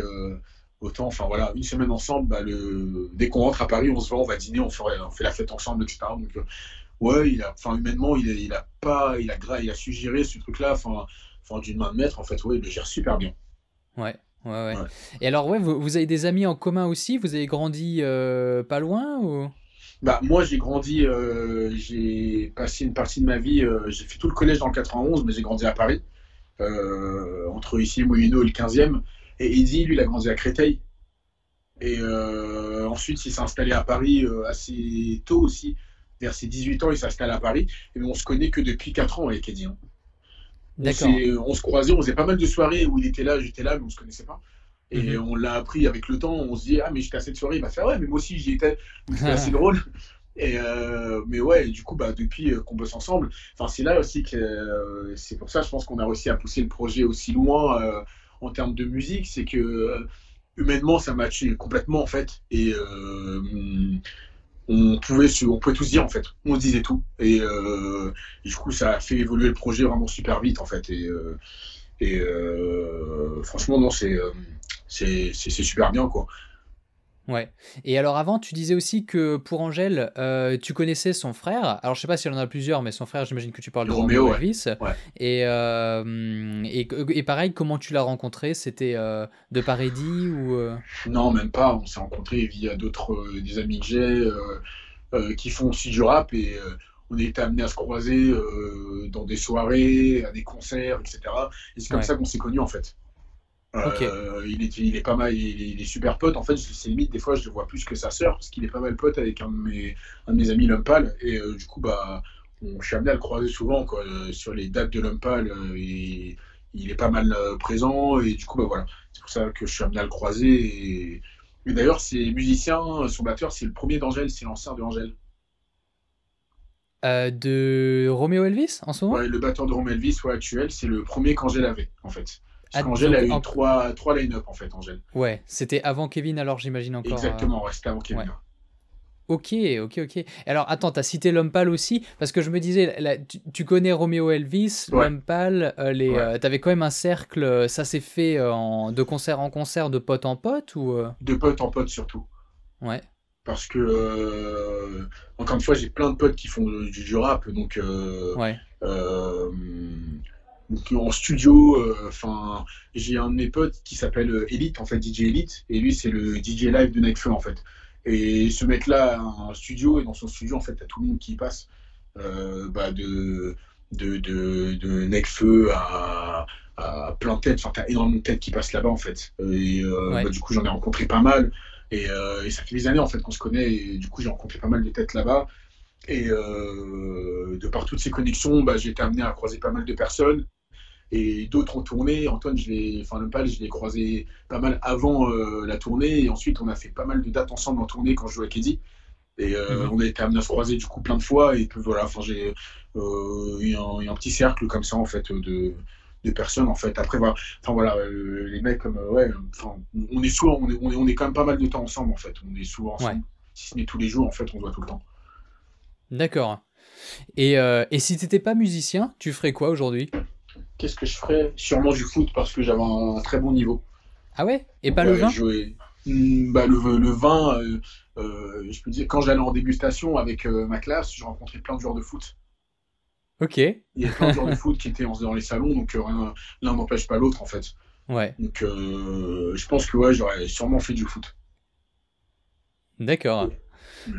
Speaker 2: Autant, enfin voilà, une semaine ensemble, bah, le... dès qu'on rentre à Paris, on se voit, on va dîner, on, ferait, on fait la fête ensemble, etc. Donc, euh, ouais, il a, enfin, humainement, il a, il a pas, il a, il a su gérer ce truc-là, enfin, enfin d'une main de maître, en fait, ouais, il le gère super bien.
Speaker 1: Ouais. Ouais, ouais. Et alors, ouais, vous, vous, avez des amis en commun aussi? Vous avez grandi euh, pas loin ou?
Speaker 2: Bah, moi, j'ai grandi, euh, j'ai passé une partie de ma vie, j'ai fait tout le collège dans le 91, mais j'ai grandi à Paris, entre ici, Moulino et le 15e. Et Eddie, lui, il a grandi à Créteil. Et euh, ensuite, il s'est installé à Paris euh, assez tôt aussi. Vers ses 18 ans, il s'installe à Paris. Et on se connaît que depuis 4 ans avec Eddie. Hein. D'accord. On, se croisait, on faisait pas mal de soirées où il était là, j'étais là, mais on se connaissait pas. Et mhm. on l'a appris avec le temps. On se dit, ah, mais j'étais à cette soirée. Il va faire, ouais, mais moi aussi, j'y étais. C'était assez drôle. Et euh, mais ouais, du coup, bah, depuis qu'on bosse ensemble, c'est là aussi que c'est pour ça, je pense qu'on a réussi à pousser le projet aussi loin en termes de musique, c'est que euh, humainement, ça matchait complètement en fait. Et euh, on pouvait, on pouvait tout se dire en fait. On se disait tout. Et, euh, du coup, ça a fait évoluer le projet vraiment super vite en fait. Et, et franchement, non, c'est c'est super bien quoi.
Speaker 1: Ouais. Et alors avant, tu disais aussi que pour Angèle, euh, tu connaissais son frère. Alors je sais pas si elle en a plusieurs, mais son frère, j'imagine que tu parles de
Speaker 2: Roméo, ouais.
Speaker 1: Elvis.
Speaker 2: Ouais.
Speaker 1: Et, euh, et, et pareil, comment tu l'as rencontré? C'était euh, de par Eddie ou...
Speaker 2: Non, même pas. On s'est rencontrés via d'autres, des amis que j'ai qui font aussi du rap et on est amenés à se croiser dans des soirées, à des concerts, etc. Et c'est comme
Speaker 1: Ouais.
Speaker 2: ça qu'on s'est connus en fait. Euh, il est, il est pas mal, il est, il est super pote. En fait, c'est limite, des fois, je le vois plus que sa sœur, parce qu'il est pas mal pote avec un de mes, un de mes amis Lumpal. Et euh, du coup, bah, on, je suis amené à le croiser souvent, quoi. Euh, sur les dates de Lumpal, et, il est pas mal présent. Et du coup, bah voilà. C'est pour ça que je suis amené à le croiser. Et, et d'ailleurs, c'est musicien, son batteur, c'est le premier d'Angèle, c'est l'ancien de Angèle.
Speaker 1: de Roméo Elvis en ce moment?
Speaker 2: Ouais, le batteur de Rome Elvis, ouais, actuel, c'est le premier qu'Angèle avait, en fait.
Speaker 1: Ah,
Speaker 2: qu'Angèle a eu
Speaker 1: en-
Speaker 2: trois, trois line-up, en fait, Angèle.
Speaker 1: Ouais, c'était avant Kevin, alors j'imagine encore. euh,
Speaker 2: Exactement, ouais, c'était avant Kevin.
Speaker 1: ouais. Ok, ok, ok. Alors attends, t'as cité Lumpal aussi, parce que je me disais, là, tu, tu connais Roméo Elvis,
Speaker 2: Ouais.
Speaker 1: Euh, les,
Speaker 2: Ouais.
Speaker 1: euh, t'avais quand même un cercle, euh, ça s'est fait euh, en, de concert en concert, de pote en pote ou euh,
Speaker 2: De pote en pote, surtout.
Speaker 1: Ouais,
Speaker 2: Parce que, euh, encore une fois, j'ai plein de potes qui font du, du rap, donc, euh,
Speaker 1: ouais,
Speaker 2: euh, donc en studio, euh, enfin, j'ai un de mes potes qui s'appelle euh, Elite, en fait, DJ Elite, et lui, c'est le DJ live de Nekfeu, en fait. Et ce mec-là a un studio, et dans son studio, en fait, t'as tout le monde qui passe, euh, bah, de, de, de, de Nekfeu à, à plein de têtes, enfin, t'as énormément de têtes qui passent là-bas, en fait. Et euh,
Speaker 1: Ouais.
Speaker 2: bah, du coup, j'en ai rencontré pas mal. Et, et ça fait des années en fait qu'on se connaît et du coup j'ai rencontré pas mal de têtes là-bas. Et de par toutes ces connexions, bah, j'ai été amené à croiser pas mal de personnes. Et d'autres ont tourné. Antoine, je l'ai, enfin Lempal, je l'ai croisé pas mal avant euh, la tournée. Et ensuite, on a fait pas mal de dates ensemble en tournée quand je jouais à Keddy. Et euh,
Speaker 1: Mhm.
Speaker 2: on a été amené à se croiser du coup plein de fois. Et puis voilà, enfin j'ai eu un, un petit cercle comme ça en fait de, de personnes en fait. Après voilà, enfin voilà, euh, les mecs comme euh, ouais, on est souvent, on est, on est, on est quand même pas mal de temps ensemble en fait. On est souvent ensemble.
Speaker 1: Ouais.
Speaker 2: Si ce n'est tous les jours en fait, on se voit tout le temps.
Speaker 1: d'accord. Et, euh, et si t'étais pas musicien, tu ferais quoi aujourd'hui?
Speaker 2: Qu'est-ce que je ferais? Sûrement du foot parce que j'avais un, très bon niveau.
Speaker 1: Ah ouais? Et pas le vin?
Speaker 2: je Hmm, bah, le, le vin, euh, euh, je peux dire, quand j'allais en dégustation avec euh, ma classe, je rencontrais plein de joueurs de foot.
Speaker 1: Ok,
Speaker 2: Il y a plein de joueurs de foot qui étaient en- dans les salons, donc l'un n'empêche pas l'autre en fait.
Speaker 1: ouais,
Speaker 2: Donc je pense que ouais, j'aurais sûrement fait du foot.
Speaker 1: d'accord.
Speaker 2: Ouais.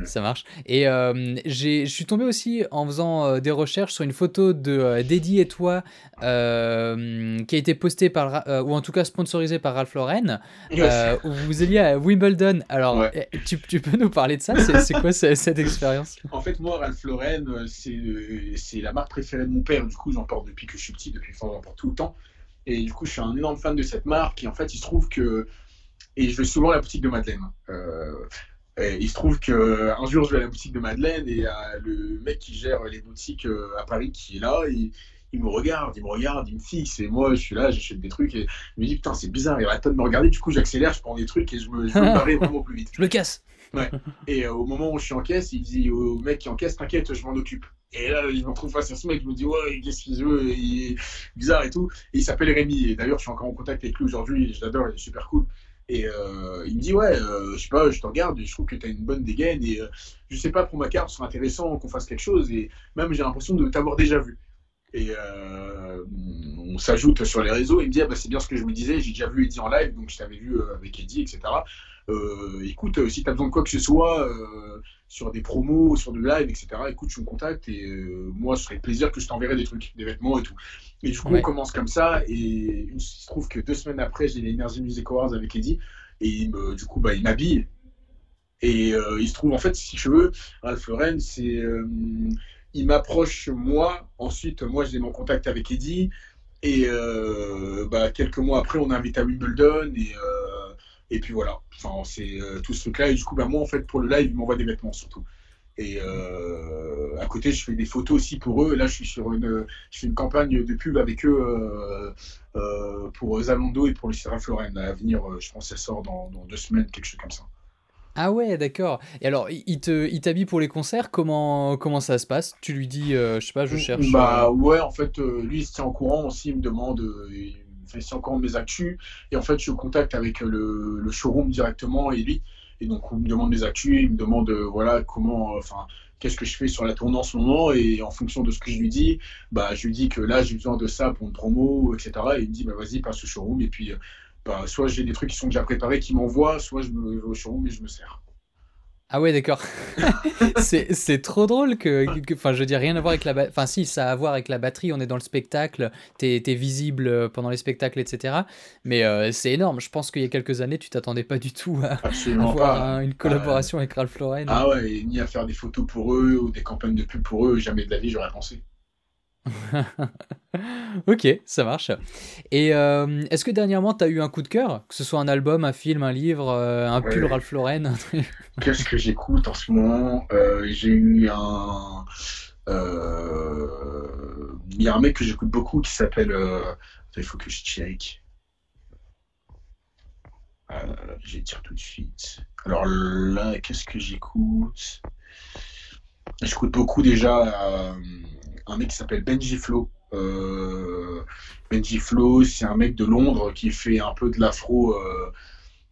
Speaker 1: Ça marche. Et euh, je suis tombé aussi en faisant euh, des recherches sur une photo de euh, et toi euh, qui a été postée par, euh, ou en tout cas sponsorisée par Ralph Lauren, euh, où vous alliez à Wimbledon. Alors,
Speaker 2: Ouais.
Speaker 1: eh, tu, tu peux nous parler de ça? C'est, quoi ce- cette expérience?
Speaker 2: En fait, moi, Ralph Lauren, c'est la marque préférée de mon père. Du coup, j'en porte depuis que je suis petit, depuis j'en porte tout le temps. Et du coup, je suis un énorme fan de cette marque. Et en fait, il se trouve que. Et je vais souvent à la boutique de Madeleine. Euh, et il se trouve que un jour, je vais à la boutique de Madeleine et il a le mec qui gère les boutiques euh, à Paris qui est là. Il me regarde, il me regarde, il me fixe. Et moi, je suis là, j'achète des trucs. Et il me dit, putain, c'est bizarre, il arrête pas de me regarder. Du coup, j'accélère, je prends des trucs et je me, je me barrer vraiment plus vite.
Speaker 1: Je le casse.
Speaker 2: Et euh, au moment où je suis en caisse, il dit au mec qui encaisse, t'inquiète, je m'en occupe. Et là, je me retrouve face à ce mec, je me dis, ouais, qu'est-ce qu'il veut, il est bizarre et tout. Et il s'appelle Rémi, et d'ailleurs, je suis encore en contact avec lui aujourd'hui, je l'adore, il est super cool. Et euh, il me dit, ouais, euh, je sais pas, je te regarde, et je trouve que tu as une bonne dégaine, et euh, je sais pas, pour ma carte, ce serait intéressant qu'on fasse quelque chose, et même j'ai l'impression de t'avoir déjà vu. Et euh, on s'ajoute sur les réseaux, il me dit, ah, bah, c'est bien ce que je me disais, j'ai déjà vu Eddie en live, donc je t'avais vu euh, avec Eddie, etc. Écoute, si tu as besoin de quoi que ce soit, sur des promos, sur du live, etc., écoute, tu me contactes et euh, moi, ce serait plaisir que je t'enverrai des trucs, des vêtements et tout. Et du coup,
Speaker 1: Ouais.
Speaker 2: on commence comme ça et il se trouve que deux semaines après, j'ai les Energy Music Awards avec Eddie et il me- du coup, bah, il m'habille. Et euh, il se trouve, en fait, si tu veux, Ralph Lauren, c'est. euh, il m'approche moi, ensuite, moi, j'ai mon contact avec Eddie. Et euh, bah, quelques mois après, on invite à Wimbledon. Et, et puis voilà, enfin, c'est euh, tout ce truc-là. Et du coup, bah, moi, en fait, pour le live, ils m'envoient des vêtements surtout. Et euh, à côté, je fais des photos aussi pour eux. Là, je suis sur une, je fais une campagne de pub avec eux euh, euh, pour Zalando et pour le Ralph Lauren. À venir, je pense que ça sort dans, dans deux semaines, quelque chose comme ça.
Speaker 1: Ah ouais, d'accord. Et alors, il te, il t'habille pour les concerts, comment, comment ça se passe? Tu lui dis, je sais pas, je cherche.
Speaker 2: Bah ouais, en fait, lui, il se tient au courant aussi, il me demande, il courant de mes actus. Et en fait, je suis au contact avec euh, le, showroom directement et lui. Et donc, on me demande des actus, il me demande voilà, comment, enfin, qu'est-ce que je fais sur la tournée en ce moment. Et en fonction de ce que je lui dis, bah, je lui dis que là, j'ai besoin de ça pour une promo, etc. Et il me dit, bah, vas-y, passe au showroom. Et puis, bah, soit j'ai des trucs qui sont déjà préparés, qui m'envoient, soit je me vais au showroom et je me sers.
Speaker 1: Ah ouais, d'accord. c'est trop drôle que, enfin, je veux dire, rien à voir avec la, enfin, si, ça a à voir avec la batterie. On est dans le spectacle, t'es es visible euh, pendant les spectacles, etc. Mais euh, c'est énorme. Je pense qu'il y a quelques années, tu t'attendais pas du tout à avoir une collaboration avec Ralph Lauren.
Speaker 2: Ah ouais, ni à faire des photos pour eux ou des campagnes de pub pour eux. Jamais de la vie, j'aurais pensé.
Speaker 1: ok, ça marche. Et euh, est-ce que dernièrement, tu as eu un coup de cœur? Que ce soit un album, un film, un livre, euh, un pull Ralph Lauren
Speaker 2: Qu'est-ce que j'écoute en ce moment? Euh, J'ai eu un. Il y a un mec que j'écoute beaucoup qui s'appelle. Il faut que je check. je vais dire tout de suite. Alors là, qu'est-ce que j'écoute? J'écoute beaucoup déjà un mec qui s'appelle Benji Flo. Euh, Benji Flo, c'est un mec de Londres qui fait un peu de l'afro. Euh,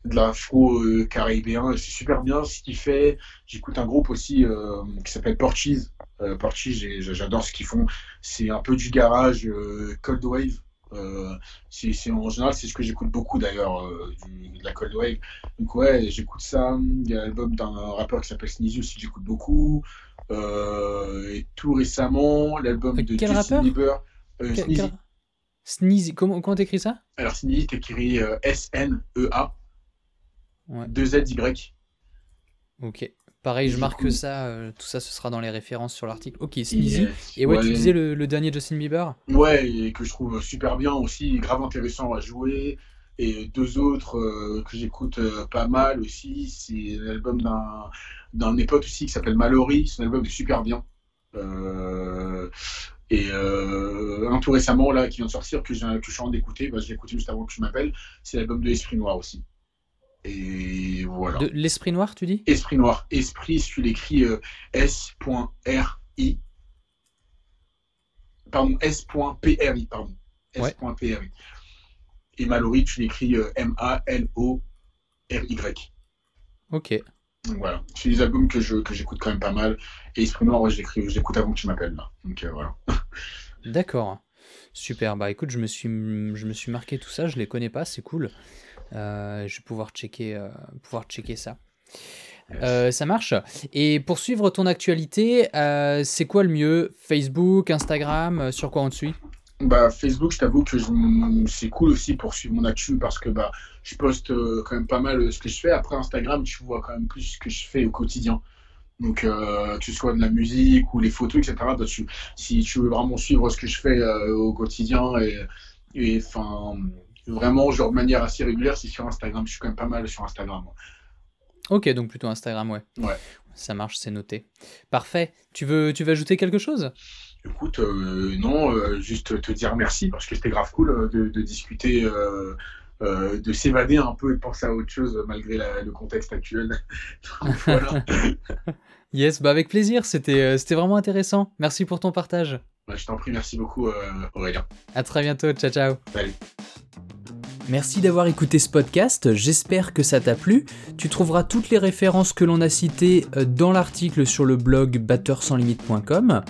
Speaker 2: de l'afro euh, caribéen, c'est super bien ce qu'il fait. J'écoute un groupe aussi qui s'appelle Porchies. Porchies, j'adore ce qu'ils font. C'est un peu du garage Cold Wave. c'est en général c'est ce que j'écoute beaucoup d'ailleurs de la cold wave donc ouais j'écoute ça il y a l'album d'un rappeur qui s'appelle Sneezy aussi j'écoute beaucoup euh, et tout récemment, l'album de
Speaker 1: quel
Speaker 2: Justin
Speaker 1: Bieber, euh, Sneezy. Sneezy. Comment comment t'écris ça?
Speaker 2: Alors Sneezy, t'écris euh, S-N-E-A. Ouais. 2-Z-Y.
Speaker 1: Ok. Pareil, je marque ça. Euh, tout ça, ce sera dans les références sur l'article. Ok, Sneezy. et ouais, tu disais le, le, dernier Justin Bieber?
Speaker 2: Ouais, et que je trouve super bien aussi, grave intéressant à jouer. Et deux autres euh, que j'écoute euh, pas mal aussi, c'est l'album d'un, d'un époque aussi qui s'appelle Mallory. C'est un album est super bien. Euh, et un tout récemment, là, qui vient de sortir, que, j'ai, que je suis en train d'écouter, bah, je l'ai écouté juste avant que je m'appelle, c'est l'album de Esprit Noir aussi. Et voilà.
Speaker 1: De l'Esprit Noir, tu dis?
Speaker 2: Esprit Noir. Esprit, si tu l'écris S.R.I. Pardon, S.P.R.I. Pardon. S.P.R.I. Et Mallory, tu l'écris euh, M-A-L-O-R-Y.
Speaker 1: Ok.
Speaker 2: Donc voilà, c'est des albums que, je, que j'écoute quand même pas mal. Et Esprit Noir, ouais, je, l'écoute avant que tu m'appelles là. Donc euh, voilà.
Speaker 1: D'accord. Super. Bah écoute, je me, suis, je me suis marqué tout ça, je les connais pas, c'est cool. Euh, je vais pouvoir checker, pouvoir checker ça. ça marche. Et pour suivre ton actualité, c'est quoi le mieux? Facebook, Instagram, sur quoi on te suit?
Speaker 2: Bah, Facebook, je t'avoue que c'est cool aussi pour suivre mon actu parce que bah, je poste euh, quand même pas mal euh, ce que je fais. Après, Instagram, tu vois quand même plus ce que je fais au quotidien. Donc, euh, que ce soit de la musique ou les photos, etc. Bah, si tu veux vraiment suivre ce que je fais au quotidien et, enfin, vraiment, genre de manière assez régulière, c'est sur Instagram. Je suis quand même pas mal sur Instagram.
Speaker 1: Ok, donc plutôt Instagram, ouais.
Speaker 2: Ouais.
Speaker 1: Ça marche, c'est noté. Parfait. Tu veux, tu veux ajouter quelque chose?
Speaker 2: Écoute, euh, non, euh, juste te dire merci parce que c'était grave cool euh, de, discuter, de s'évader un peu et de penser à autre chose malgré le contexte actuel.
Speaker 1: yes, bah avec plaisir, c'était c'était vraiment intéressant. Merci pour ton partage.
Speaker 2: Bah, je t'en prie, merci beaucoup Aurélien.
Speaker 1: À très bientôt, ciao ciao.
Speaker 2: Salut.
Speaker 1: Merci d'avoir écouté ce podcast, j'espère que ça t'a plu. Tu trouveras toutes les références que l'on a citées euh, dans l'article sur le blog batteursanslimite.com.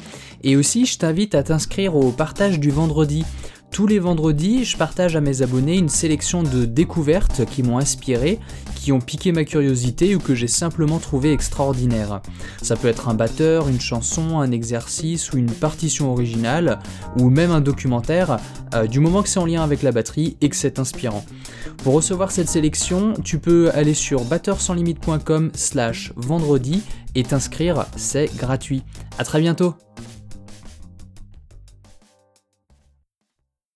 Speaker 1: Et aussi, je t'invite à t'inscrire au partage du vendredi. Tous les vendredis, je partage à mes abonnés une sélection de découvertes qui m'ont inspiré, qui ont piqué ma curiosité ou que j'ai simplement trouvé extraordinaire. Ça peut être un batteur, une chanson, un exercice ou une partition originale, ou même un documentaire, euh, du moment que c'est en lien avec la batterie et que c'est inspirant. Pour recevoir cette sélection, tu peux aller sur batteursanslimite.com slash vendredi et t'inscrire, c'est gratuit. A très bientôt